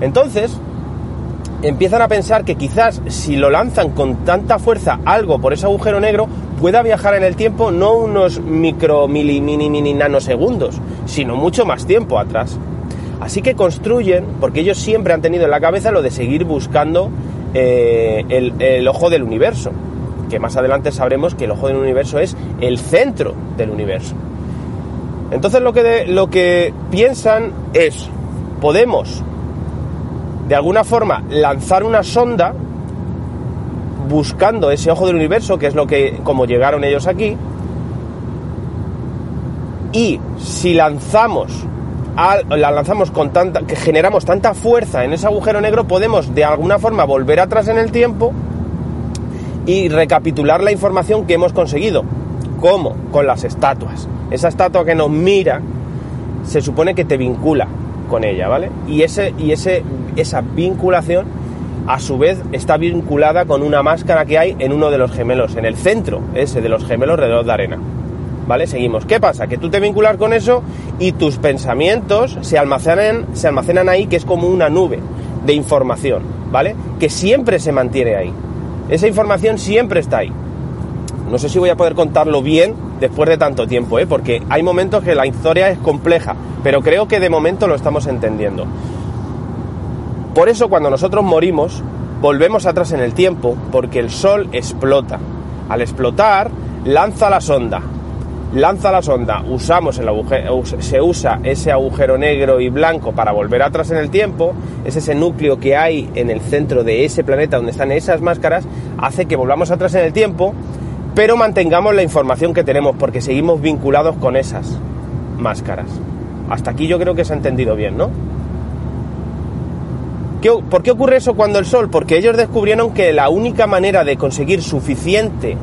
Entonces, empiezan a pensar que quizás si lo lanzan con tanta fuerza algo por ese agujero negro, pueda viajar en el tiempo no unos micro, mili, mini, mini nanosegundos, sino mucho más tiempo atrás. Así que construyen, porque ellos siempre han tenido en la cabeza lo de seguir buscando eh, el, el ojo del universo, que más adelante sabremos que el ojo del universo es el centro del universo. Entonces lo que, de- lo que piensan es, podemos de alguna forma lanzar una sonda buscando ese ojo del universo, que es lo que como llegaron ellos aquí, y si lanzamos la lanzamos con tanta que generamos tanta fuerza en ese agujero negro, podemos de alguna forma volver atrás en el tiempo y recapitular la información que hemos conseguido. ¿Cómo? Con las estatuas. Esa estatua que nos mira se supone que te vincula con ella, ¿vale? Y, ese, y ese, esa vinculación a su vez está vinculada con una máscara que hay en uno de los gemelos, en el centro ese de los gemelos alrededor de arena. ¿Vale? Seguimos. ¿Qué pasa? Que tú te vinculas con eso y tus pensamientos se almacenan, se almacenan ahí, que es como una nube de información, ¿vale? Que siempre se mantiene ahí. Esa información siempre está ahí. No sé si voy a poder contarlo bien después de tanto tiempo, ¿eh? porque hay momentos que la historia es compleja, pero creo que de momento lo estamos entendiendo. Por eso cuando nosotros morimos, volvemos atrás en el tiempo, porque el Sol explota. Al explotar, lanza la sonda. Lanza la sonda, usamos el agujero, se usa ese agujero negro y blanco para volver atrás en el tiempo, es ese núcleo que hay en el centro de ese planeta donde están esas máscaras, hace que volvamos atrás en el tiempo, pero mantengamos la información que tenemos porque seguimos vinculados con esas máscaras. Hasta aquí yo creo que se ha entendido bien, ¿no? ¿Qué o- ¿Por qué ocurre eso cuando el Sol? Porque ellos descubrieron que la única manera de conseguir suficiente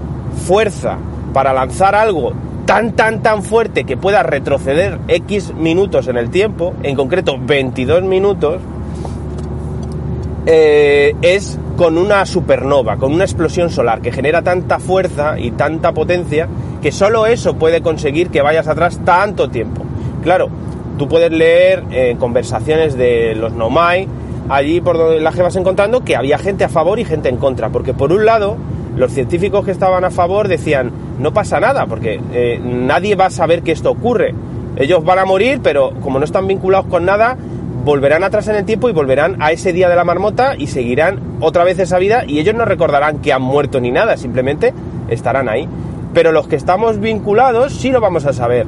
fuerza para lanzar algo tan, tan, tan fuerte que pueda retroceder X minutos en el tiempo, en concreto 22 minutos, eh, es con una supernova, con una explosión solar que genera tanta fuerza y tanta potencia que solo eso puede conseguir que vayas atrás tanto tiempo. Claro, tú puedes leer eh, conversaciones de los Nomai, allí por donde las que vas encontrando, que había gente a favor y gente en contra, porque por un lado, los científicos que estaban a favor decían, no pasa nada, porque eh, nadie va a saber que esto ocurre. Ellos van a morir, pero como no están vinculados con nada, volverán atrás en el tiempo y volverán a ese día de la marmota y seguirán otra vez esa vida y ellos no recordarán que han muerto ni nada, simplemente estarán ahí. Pero los que estamos vinculados sí lo vamos a saber.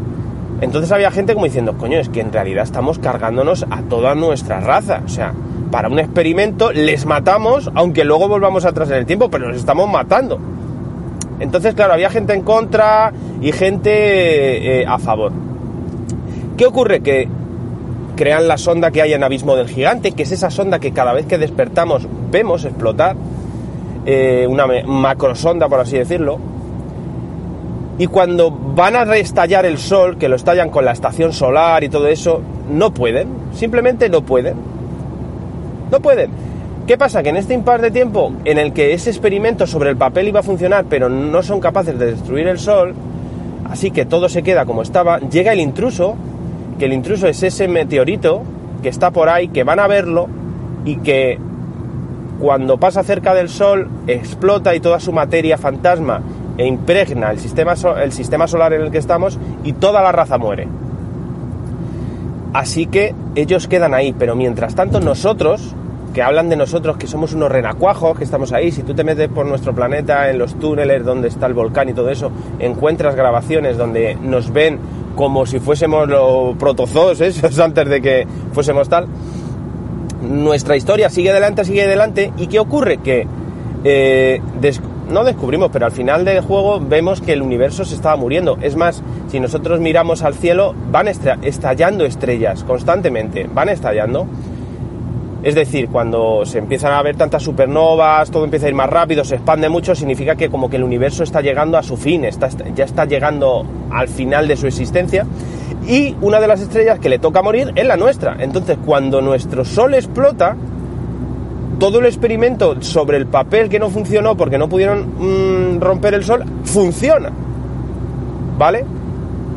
Entonces había gente como diciendo, coño, es que en realidad estamos cargándonos a toda nuestra raza. O sea, para un experimento les matamos, aunque luego volvamos atrás en el tiempo, pero los estamos matando. Entonces, claro, había gente en contra y gente eh, a favor. ¿Qué ocurre? Que crean la sonda que hay en Abismo del Gigante, que es esa sonda que cada vez que despertamos vemos explotar, eh, una macrosonda, por así decirlo. Y cuando van a restallar el Sol, que lo estallan con la estación solar y todo eso, no pueden, simplemente no pueden. No pueden. ¿Qué pasa? Que en este impar de tiempo en el que ese experimento sobre el papel iba a funcionar, pero no son capaces de destruir el Sol, así que todo se queda como estaba, llega el intruso, que el intruso es ese meteorito que está por ahí, que van a verlo y que cuando pasa cerca del Sol explota y toda su materia fantasma e impregna el sistema, el sistema solar en el que estamos y toda la raza muere. Así que ellos quedan ahí, pero mientras tanto nosotros, que hablan de nosotros que somos unos renacuajos, que estamos ahí, si tú te metes por nuestro planeta en los túneles donde está el volcán y todo eso, encuentras grabaciones donde nos ven como si fuésemos los protozoos esos antes de que fuésemos tal. Nuestra historia sigue adelante, sigue adelante, y ¿qué ocurre? Que eh, no descubrimos, pero al final del juego vemos que el universo se estaba muriendo. Es más, si nosotros miramos al cielo, van estallando estrellas constantemente, van estallando. Es decir, cuando se empiezan a ver tantas supernovas, todo empieza a ir más rápido, se expande mucho, significa que como que el universo está llegando a su fin, está, ya está llegando al final de su existencia. Y una de las estrellas que le toca morir es la nuestra. Entonces, cuando nuestro Sol explota, todo el experimento sobre el papel que no funcionó porque no pudieron mm, romper el Sol, funciona. ¿Vale?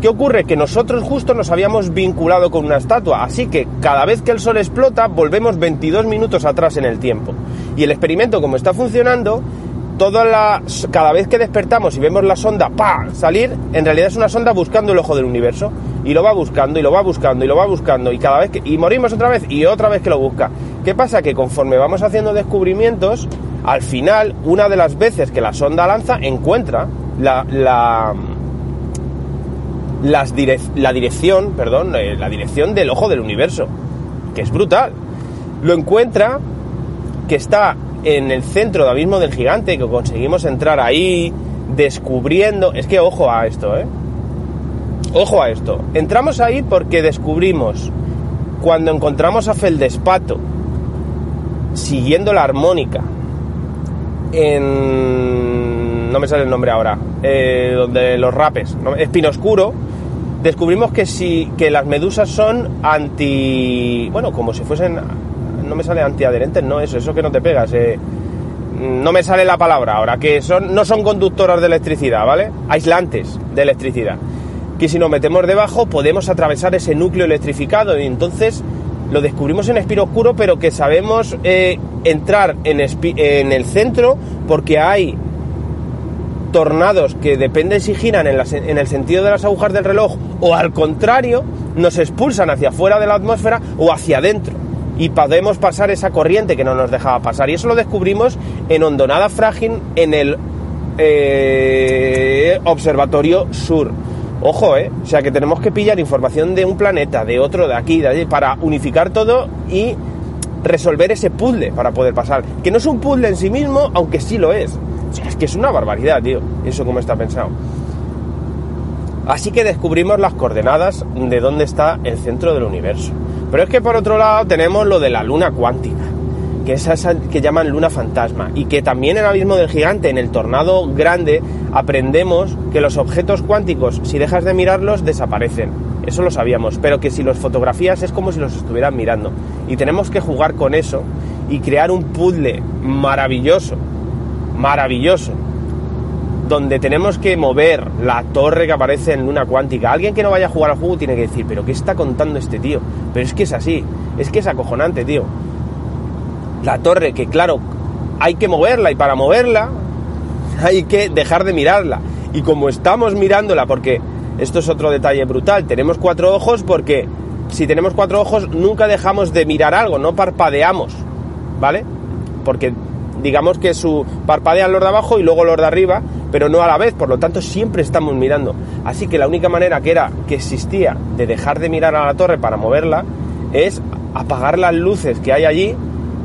¿Qué ocurre? Que nosotros justo nos habíamos vinculado con una estatua, así que cada vez que el Sol explota volvemos 22 minutos atrás en el tiempo. Y el experimento como está funcionando, cada vez que despertamos y vemos la sonda ¡pa! salir, en realidad es una sonda buscando el ojo del universo. Y lo va buscando, y lo va buscando, y lo va buscando, y cada vez que... Y morimos otra vez, y otra vez que lo busca. ¿Qué pasa? Que conforme vamos haciendo descubrimientos, al final, una de las veces que la sonda lanza, encuentra la, la las direc la dirección, perdón, eh, la dirección del ojo del universo, que es brutal. Lo encuentra que está en el centro de abismo del gigante, que conseguimos entrar ahí, descubriendo. Es que ojo a esto, ¿eh? Ojo a esto. Entramos ahí porque descubrimos, cuando encontramos a Feldespato, siguiendo la armónica, en. No me sale el nombre ahora. Eh, donde los rapes. ¿no? Espino Oscuro descubrimos que si que las medusas son anti bueno como si fuesen no me sale antiadherentes no eso eso que no te pegas eh, no me sale la palabra ahora que son no son conductoras de electricidad vale aislantes de electricidad. Que si nos metemos debajo podemos atravesar ese núcleo electrificado y entonces lo descubrimos en Espiro Oscuro pero que sabemos eh, entrar en, en el centro porque hay tornados que dependen si giran en, el sentido de las agujas del reloj o al contrario, nos expulsan hacia afuera de la atmósfera o hacia adentro. Y podemos pasar esa corriente que no nos dejaba pasar. Y eso lo descubrimos en Hondonada Frágil en el eh, Observatorio Sur. Ojo, ¿eh? O sea que tenemos que pillar información de un planeta, de otro, de aquí, de allí, para unificar todo y resolver ese puzzle para poder pasar. Que no es un puzzle en sí mismo, aunque sí lo es. Es que es una barbaridad, tío. Eso como está pensado. Así que descubrimos las coordenadas de dónde está el centro del universo. Pero es que por otro lado tenemos lo de la luna cuántica, que es esa que llaman luna fantasma, y que también en el abismo del gigante, en el tornado grande, aprendemos que los objetos cuánticos, si dejas de mirarlos, desaparecen. Eso lo sabíamos, pero que si los fotografías es como si los estuvieran mirando. Y tenemos que jugar con eso y crear un puzzle maravilloso maravilloso, donde tenemos que mover la torre que aparece en Luna Cuántica. Alguien que no vaya a jugar al juego tiene que decir, pero ¿qué está contando este tío? Pero es que es así, es que es acojonante, tío. La torre que, claro, hay que moverla y para moverla hay que dejar de mirarla. Y como estamos mirándola, porque esto es otro detalle brutal, tenemos cuatro ojos porque si tenemos cuatro ojos nunca dejamos de mirar algo, no parpadeamos, ¿vale? Porque digamos que su parpadean los de abajo y luego los de arriba, pero no a la vez, por lo tanto siempre estamos mirando. Así que la única manera que era que existía de dejar de mirar a la torre para moverla es apagar las luces que hay allí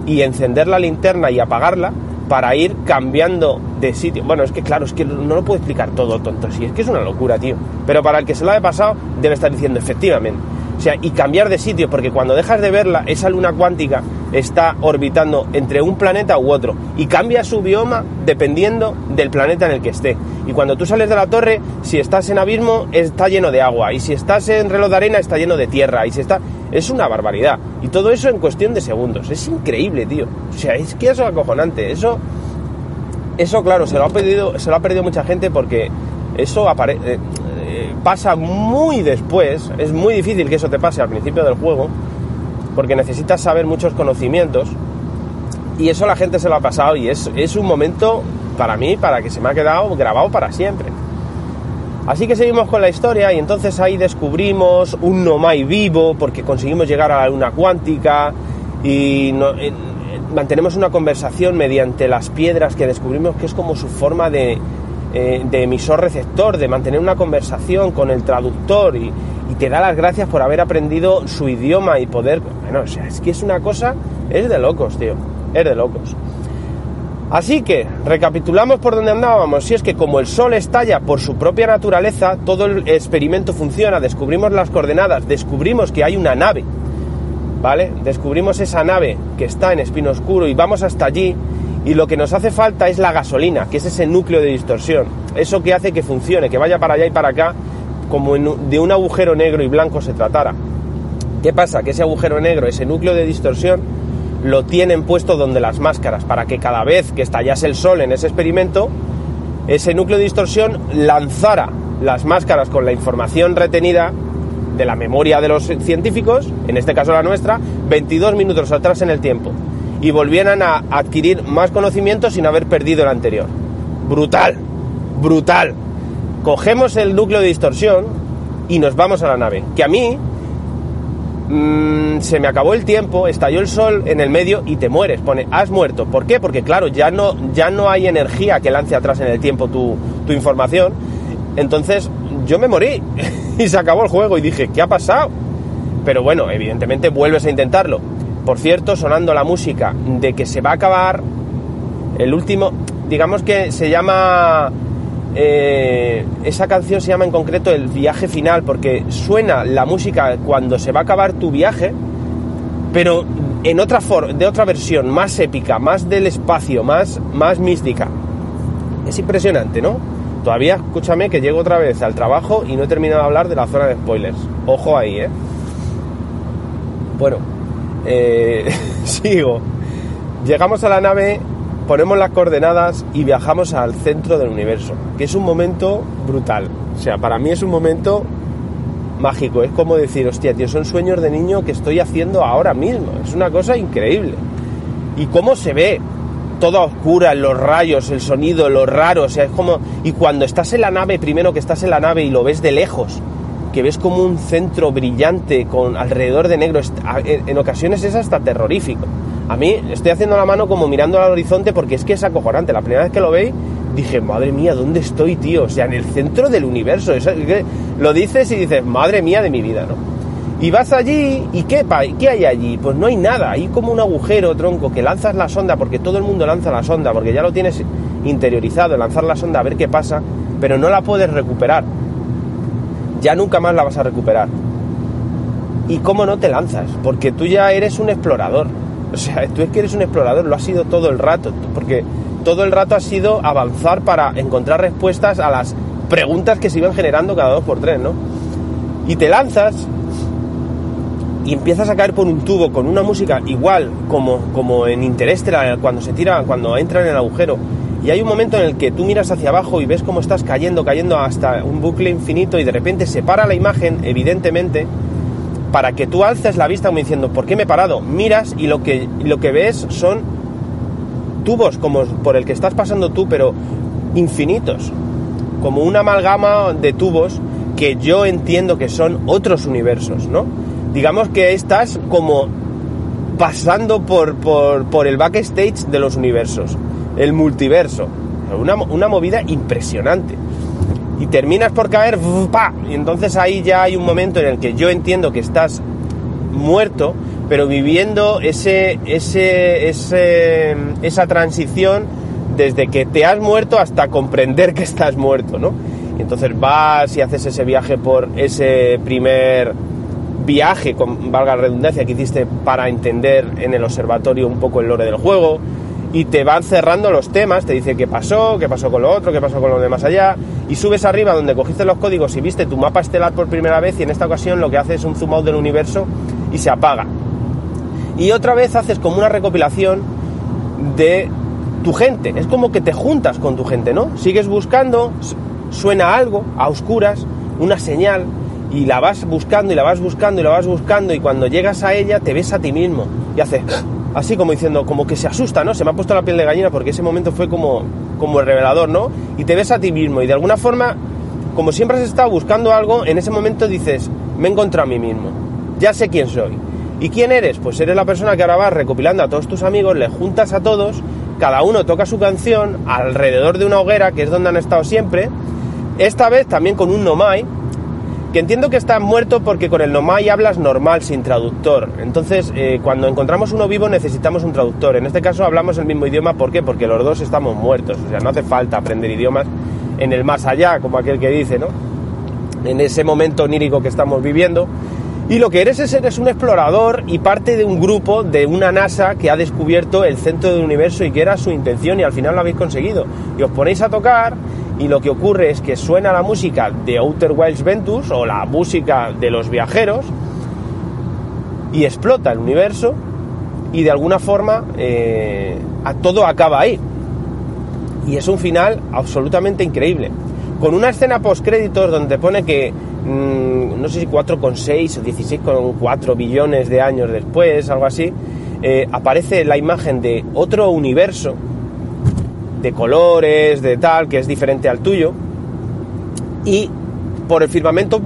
y encender la linterna y apagarla para ir cambiando de sitio. Bueno, es que claro, es que no lo puedo explicar todo tonto, sí, es que es una locura, tío. Pero para el que se lo haya pasado, debe estar diciendo efectivamente. O sea, y cambiar de sitio, porque cuando dejas de verla, esa luna cuántica está orbitando entre un planeta u otro y cambia su bioma dependiendo del planeta en el que esté. Y cuando tú sales de la torre, si estás en abismo, está lleno de agua, y si estás en reloj de arena, está lleno de tierra, y si está. Es una barbaridad. Y todo eso en cuestión de segundos. Es increíble, tío. O sea, es que eso es acojonante. Eso. Eso, claro, se lo ha perdido, se lo ha perdido mucha gente porque eso aparece pasa muy después, es muy difícil que eso te pase al principio del juego, porque necesitas saber muchos conocimientos, y eso la gente se lo ha pasado, y es, es un momento para mí, para que se me ha quedado grabado para siempre. Así que seguimos con la historia y entonces ahí descubrimos un Nomai vivo porque conseguimos llegar a la luna cuántica y no, eh, mantenemos una conversación mediante las piedras que descubrimos que es como su forma de, eh, de emisor-receptor, de mantener una conversación con el traductor y, y, te da las gracias por haber aprendido su idioma y poder... Bueno, o sea, es que es una cosa, es de locos, tío, es de locos. Así que, recapitulamos por donde andábamos, si es que como el Sol estalla por su propia naturaleza, todo el experimento funciona, descubrimos las coordenadas, descubrimos que hay una nave ¿vale? Descubrimos esa nave que está en Espino Oscuro y vamos hasta allí y lo que nos hace falta es la gasolina, que es ese núcleo de distorsión, eso que hace que funcione, que vaya para allá y para acá como de un agujero negro y blanco se tratara. ¿Qué pasa? Que ese agujero negro, ese núcleo de distorsión, lo tienen puesto donde las máscaras, para que cada vez que estallase el sol en ese experimento, ese núcleo de distorsión lanzara las máscaras con la información retenida de la memoria de los científicos, en este caso la nuestra, 22 minutos atrás en el tiempo, y volvieran a adquirir más conocimiento sin haber perdido el anterior. Brutal, brutal. Cogemos el núcleo de distorsión y nos vamos a la nave, que a mí mm, se me acabó el tiempo, estalló el sol en el medio y te mueres. Pone, has muerto. ¿Por qué? Porque claro, ya no, ya no hay energía que lance atrás en el tiempo tu, tu información. Entonces yo me morí y se acabó el juego y dije, ¿qué ha pasado? Pero bueno, evidentemente vuelves a intentarlo. Por cierto, sonando la música de que se va a acabar el último, digamos que se llama eh, esa canción se llama en concreto el viaje final porque suena la música cuando se va a acabar tu viaje pero en otra forma de otra versión más épica más del espacio más más mística. Es impresionante no todavía escúchame que llego otra vez al trabajo y no he terminado de hablar de la zona de spoilers. Ojo ahí eh bueno eh, sigo llegamos a la nave ponemos las coordenadas y viajamos al centro del universo, que es un momento brutal. O sea, para mí es un momento mágico. Es como decir, hostia, tío, son sueños de niño que estoy haciendo ahora mismo. Es una cosa increíble. Y cómo se ve, toda oscura, los rayos, el sonido, lo raro, o sea, es como... Y cuando estás en la nave, primero que estás en la nave y lo ves de lejos, que ves como un centro brillante con alrededor de negro, a- en ocasiones es hasta terrorífico. A mí estoy haciendo la mano como mirando al horizonte porque es que es acojonante. La primera vez que lo veis dije, madre mía, ¿dónde estoy, tío? O sea, en el centro del universo. Lo dices y dices, madre mía de mi vida, ¿no? Y vas allí, ¿y qué, qué hay allí? Pues no hay nada, hay como un agujero, tronco, que lanzas la sonda, porque todo el mundo lanza la sonda, porque ya lo tienes interiorizado, lanzar la sonda a ver qué pasa, pero no la puedes recuperar. Ya nunca más la vas a recuperar. ¿Y cómo no te lanzas? Porque tú ya eres un explorador. O sea, tú es que eres un explorador, lo has sido todo el rato, porque todo el rato ha sido avanzar para encontrar respuestas a las preguntas que se iban generando cada dos por tres, ¿no? Y te lanzas y empiezas a caer por un tubo con una música igual como, como en Interestelar cuando se tira, cuando entra en el agujero. Y hay un momento en el que tú miras hacia abajo y ves cómo estás cayendo, cayendo hasta un bucle infinito y de repente se para la imagen, evidentemente, para que tú alces la vista diciendo, ¿por qué me he parado? Miras y lo que, lo que ves son tubos como por el que estás pasando tú, pero infinitos. Como una amalgama de tubos que yo entiendo que son otros universos, ¿no? Digamos que estás como pasando por, por, por el backstage de los universos, el multiverso. Una, una movida impresionante. Y terminas por caer, ¡pa! y entonces ahí ya hay un momento en el que yo entiendo que estás muerto, pero viviendo ese, ese, ese, esa transición desde que te has muerto hasta comprender que estás muerto, ¿no? Y entonces vas y haces ese viaje por ese primer viaje, con valga la redundancia, que hiciste para entender en el observatorio un poco el lore del juego, y te van cerrando los temas, te dice qué pasó, qué pasó con lo otro, qué pasó con lo de más allá, y subes arriba donde cogiste los códigos y viste tu mapa estelar por primera vez, y en esta ocasión lo que hace es un zoom out del universo y se apaga. Y otra vez haces como una recopilación de tu gente, es como que te juntas con tu gente, ¿no? Sigues buscando, suena algo a oscuras, una señal, y la vas buscando y la vas buscando y la vas buscando, y cuando llegas a ella te ves a ti mismo, y haces así como diciendo, como que se asusta, ¿no? Se me ha puesto la piel de gallina porque ese momento fue como, como el revelador, ¿no? Y te ves a ti mismo, y de alguna forma, como siempre has estado buscando algo, en ese momento dices, me he encontrado a mí mismo, ya sé quién soy. ¿Y quién eres? Pues eres la persona que ahora vas recopilando a todos tus amigos, le juntas a todos, cada uno toca su canción alrededor de una hoguera, que es donde han estado siempre, esta vez también con un nomai, que entiendo que estás muerto porque con el nomai hablas normal, sin traductor. Entonces, eh, cuando encontramos uno vivo necesitamos un traductor. En este caso hablamos el mismo idioma, ¿por qué? Porque los dos estamos muertos. O sea, no hace falta aprender idiomas en el más allá, como aquel que dice, ¿no? En ese momento onírico que estamos viviendo. Y lo que eres es eres un explorador y parte de un grupo de una NASA que ha descubierto el centro del universo y que era su intención y al final lo habéis conseguido. Y os ponéis a tocar y lo que ocurre es que suena la música de Outer Wilds Ventus o la música de los viajeros y explota el universo y de alguna forma eh, a todo acaba ahí. Y es un final absolutamente increíble. Con una escena post créditos donde pone que mm, no sé si 4,6 o 16,4 billones de años después, algo así, eh, aparece la imagen de otro universo de colores, de tal, que es diferente al tuyo, y por el firmamento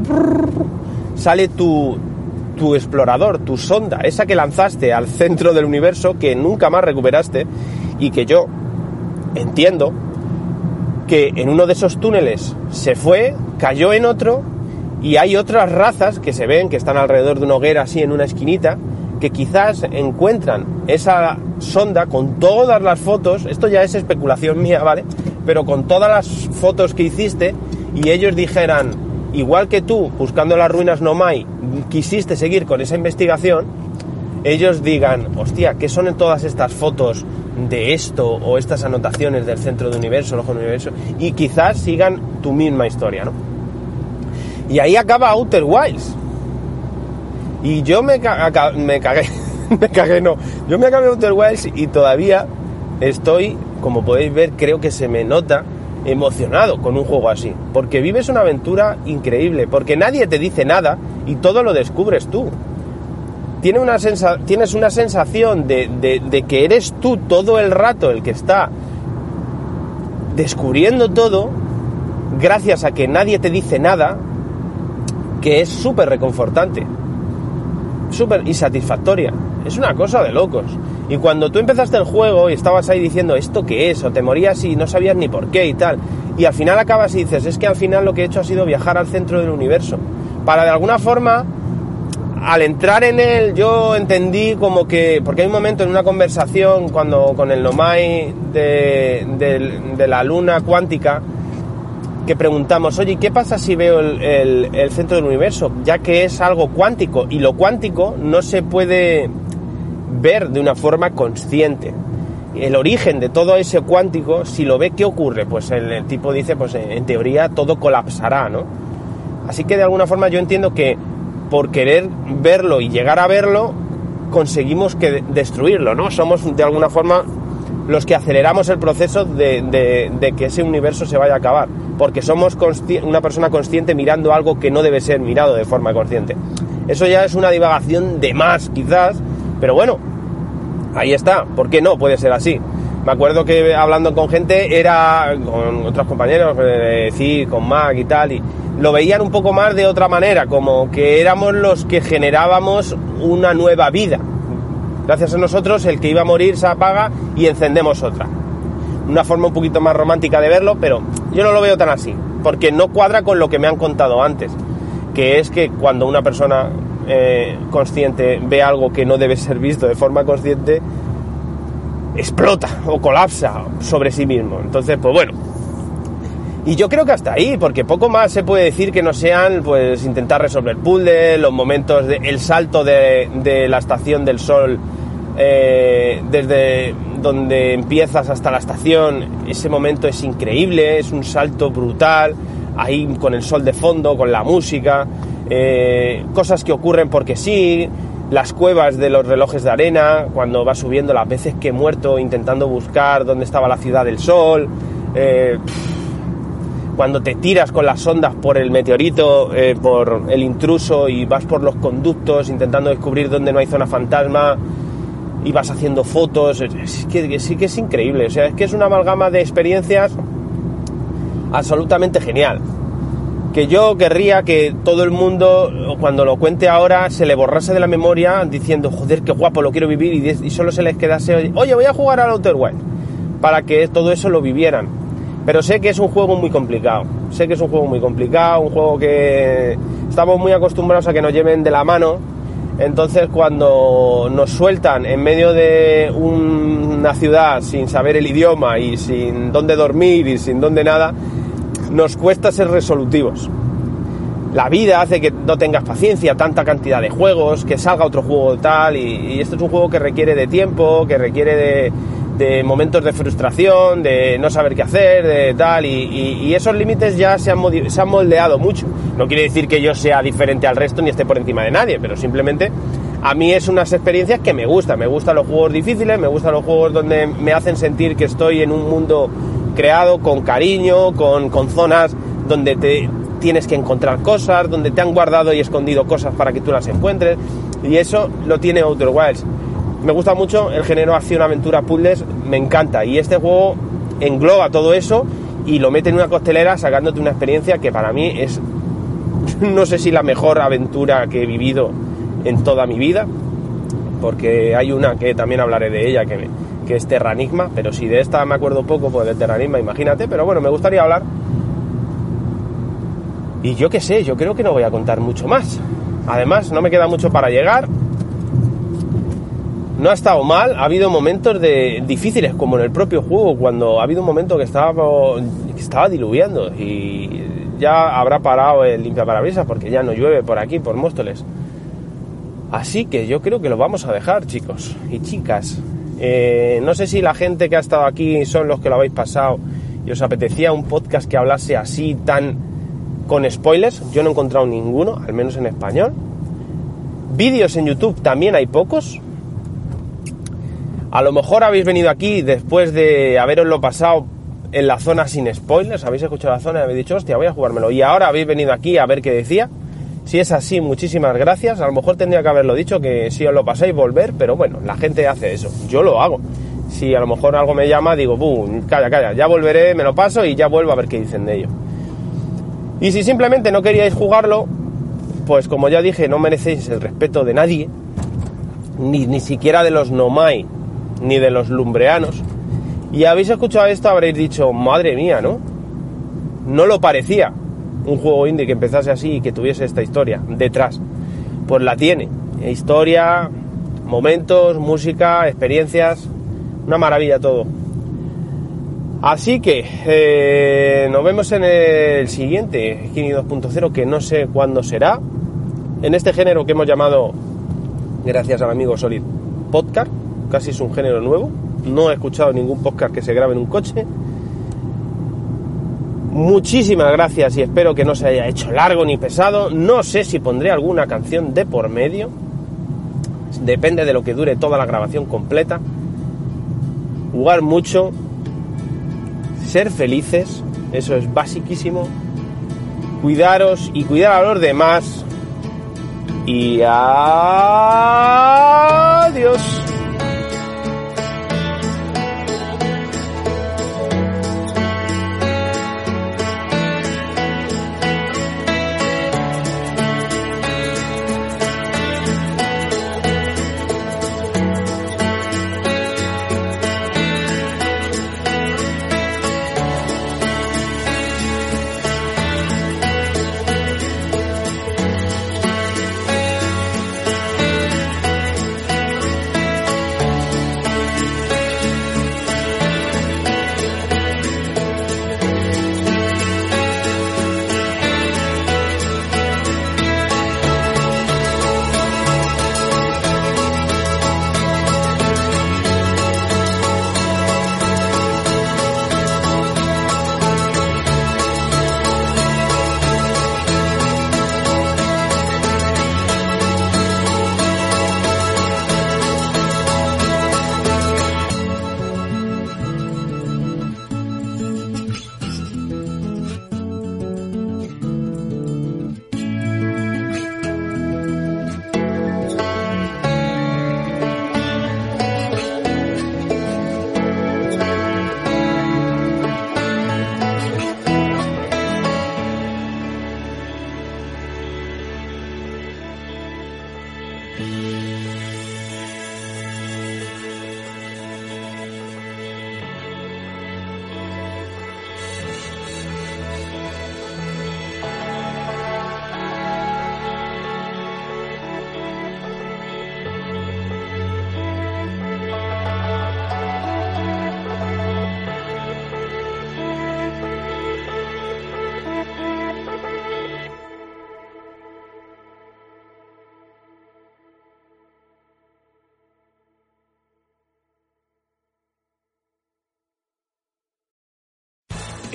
sale tu, tu explorador, tu sonda, esa que lanzaste al centro del universo, que nunca más recuperaste, y que yo entiendo que en uno de esos túneles se fue, cayó en otro, y hay otras razas que se ven, que están alrededor de una hoguera así en una esquinita, que quizás encuentran esa sonda con todas las fotos, esto ya es especulación mía, ¿vale? Pero con todas las fotos que hiciste y ellos dijeran, igual que tú, buscando las ruinas Nomai, quisiste seguir con esa investigación, ellos digan, hostia, ¿qué son todas estas fotos de esto o estas anotaciones del centro del universo, el ojo del universo? Y quizás sigan tu misma historia, ¿no? Y ahí acaba Outer Wilds. Y yo me, me cagué, me cagué, no. Yo me acabé Outer Wilds y todavía estoy, como podéis ver, creo que se me nota emocionado con un juego así. Porque vives una aventura increíble, porque nadie te dice nada y todo lo descubres tú. Tiene una sensa- tienes una sensación de- de que eres tú todo el rato el que está descubriendo todo, gracias a que nadie te dice nada, que es súper reconfortante súper insatisfactoria. Es una cosa de locos. Y cuando tú empezaste el juego y estabas ahí diciendo esto qué es, o te morías y no sabías ni por qué y tal, y al final acabas y dices, es que al final lo que he hecho ha sido viajar al centro del universo. Para de alguna forma, al entrar en él, yo entendí como que, porque hay un momento en una conversación cuando con el Nomai de, de- de la luna cuántica, que preguntamos, oye, ¿qué pasa si veo el, el- centro del universo? Ya que es algo cuántico y lo cuántico no se puede ver de una forma consciente. El origen de todo ese cuántico, si lo ve, ¿qué ocurre? Pues el, el tipo dice, pues en, teoría todo colapsará, ¿no? Así que de alguna forma yo entiendo que por querer verlo y llegar a verlo, conseguimos que de- destruirlo, ¿no? Somos de alguna forma los que aceleramos el proceso de, que ese universo se vaya a acabar, porque somos una persona consciente mirando algo que no debe ser mirado de forma consciente. Eso ya es una divagación de más, quizás, pero bueno, ahí está, ¿por qué no? Puede ser así. Me acuerdo que hablando con gente era con otros compañeros, eh, sí, con Mac y tal, y lo veían un poco más de otra manera, como que éramos los que generábamos una nueva vida. Gracias a nosotros el que iba a morir se apaga y encendemos otra. Una forma un poquito más romántica de verlo, pero yo no lo veo tan así, porque no cuadra con lo que me han contado antes, que es que cuando una persona eh, consciente ve algo que no debe ser visto de forma consciente, explota o colapsa sobre sí mismo. Entonces, pues bueno. Y yo creo que hasta ahí, porque poco más se puede decir que no sean, pues, intentar resolver puzzles, los momentos de, el salto de, de la estación del sol, eh, desde donde empiezas hasta la estación, ese momento es increíble, es un salto brutal, ahí con el sol de fondo, con la música, eh, cosas que ocurren porque sí, las cuevas de los relojes de arena, cuando vas subiendo las veces que he muerto intentando buscar dónde estaba la ciudad del sol, eh, cuando te tiras con las ondas por el meteorito, por el intruso y vas por los conductos intentando descubrir dónde no hay zona fantasma y vas haciendo fotos, es que, sí que es increíble, o sea, es que es una amalgama de experiencias absolutamente genial. Que yo querría que todo el mundo, cuando lo cuente ahora, se le borrase de la memoria diciendo, joder, qué guapo, lo quiero vivir, y, y solo se les quedase, oye, voy a jugar al Outer Wilds, para que todo eso lo vivieran. Pero sé que es un juego muy complicado, sé que es un juego muy complicado, un juego que estamos muy acostumbrados a que nos lleven de la mano, entonces cuando nos sueltan en medio de una ciudad sin saber el idioma y sin dónde dormir y sin dónde nada, nos cuesta ser resolutivos. la vida hace que no tengas paciencia, tanta cantidad de juegos, que salga otro juego tal, y, y esto es un juego que requiere de tiempo, que requiere de, de momentos de frustración, de no saber qué hacer, de tal, y, esos límites ya se han, se han moldeado mucho. No quiere decir que yo sea diferente al resto ni esté por encima de nadie, pero simplemente a mí es unas experiencias que me gustan. Me gustan los juegos difíciles, me gustan los juegos donde me hacen sentir que estoy en un mundo creado con cariño, con, con zonas donde te tienes que encontrar cosas, donde te han guardado y escondido cosas para que tú las encuentres. Y eso lo tiene Outer Wilds. Me gusta mucho el género acción-aventura puzzles, me encanta. Y este juego engloba todo eso y lo mete en una costelera sacándote una experiencia que para mí es, no sé si la mejor aventura que he vivido en toda mi vida, porque hay una que también hablaré de ella, que, que es Terranigma, pero si de esta me acuerdo poco, pues de Terranigma, imagínate, pero bueno, me gustaría hablar. Y yo qué sé, yo creo que no voy a contar mucho más. Además, no me queda mucho para llegar. No ha estado mal, ha habido momentos de, difíciles, como en el propio juego, cuando ha habido un momento que estaba, que estaba diluviando y ya habrá parado el limpiaparabrisas porque ya no llueve por aquí, por Móstoles. Así que yo creo que lo vamos a dejar, chicos y chicas. Eh, no sé si la gente que ha estado aquí son los que lo habéis pasado y os apetecía un podcast que hablase así tan con spoilers. Yo no he encontrado ninguno, al menos en español. Vídeos en YouTube también hay pocos. A lo mejor habéis venido aquí después de haberoslo pasado en la zona sin spoilers. Habéis escuchado la zona y habéis dicho, hostia, voy a jugármelo. Y ahora habéis venido aquí a ver qué decía. Si es así, muchísimas gracias. A lo mejor tendría que haberlo dicho, que si os lo pasáis, volver, pero bueno, la gente hace eso. Yo lo hago. Si a lo mejor algo me llama, digo, "Buh, calla, calla, ya volveré, me lo paso y ya vuelvo a ver qué dicen de ello. Y si simplemente no queríais jugarlo, pues como ya dije, no merecéis el respeto de nadie, ni, ni siquiera de los Nomai, ni de los lumbreanos. Y habéis escuchado esto, habréis dicho, madre mía, ¿no? No lo parecía un juego indie que empezase así y que tuviese esta historia detrás. Pues la tiene. Historia, momentos, música, experiencias. Una maravilla todo. Así que eh, nos vemos en el siguiente Kini 2.0 que no sé cuándo será. En este género que hemos llamado, gracias al amigo Solid, podcast. Casi es un género nuevo. No he escuchado ningún podcast que se grabe en un coche. Muchísimas gracias y espero que no se haya hecho largo ni pesado. No sé si pondré alguna canción de por medio. Depende de lo que dure toda la grabación completa. Jugar mucho. Ser felices. Eso es basiquísimo. Cuidaros y cuidar a los demás. Y adiós.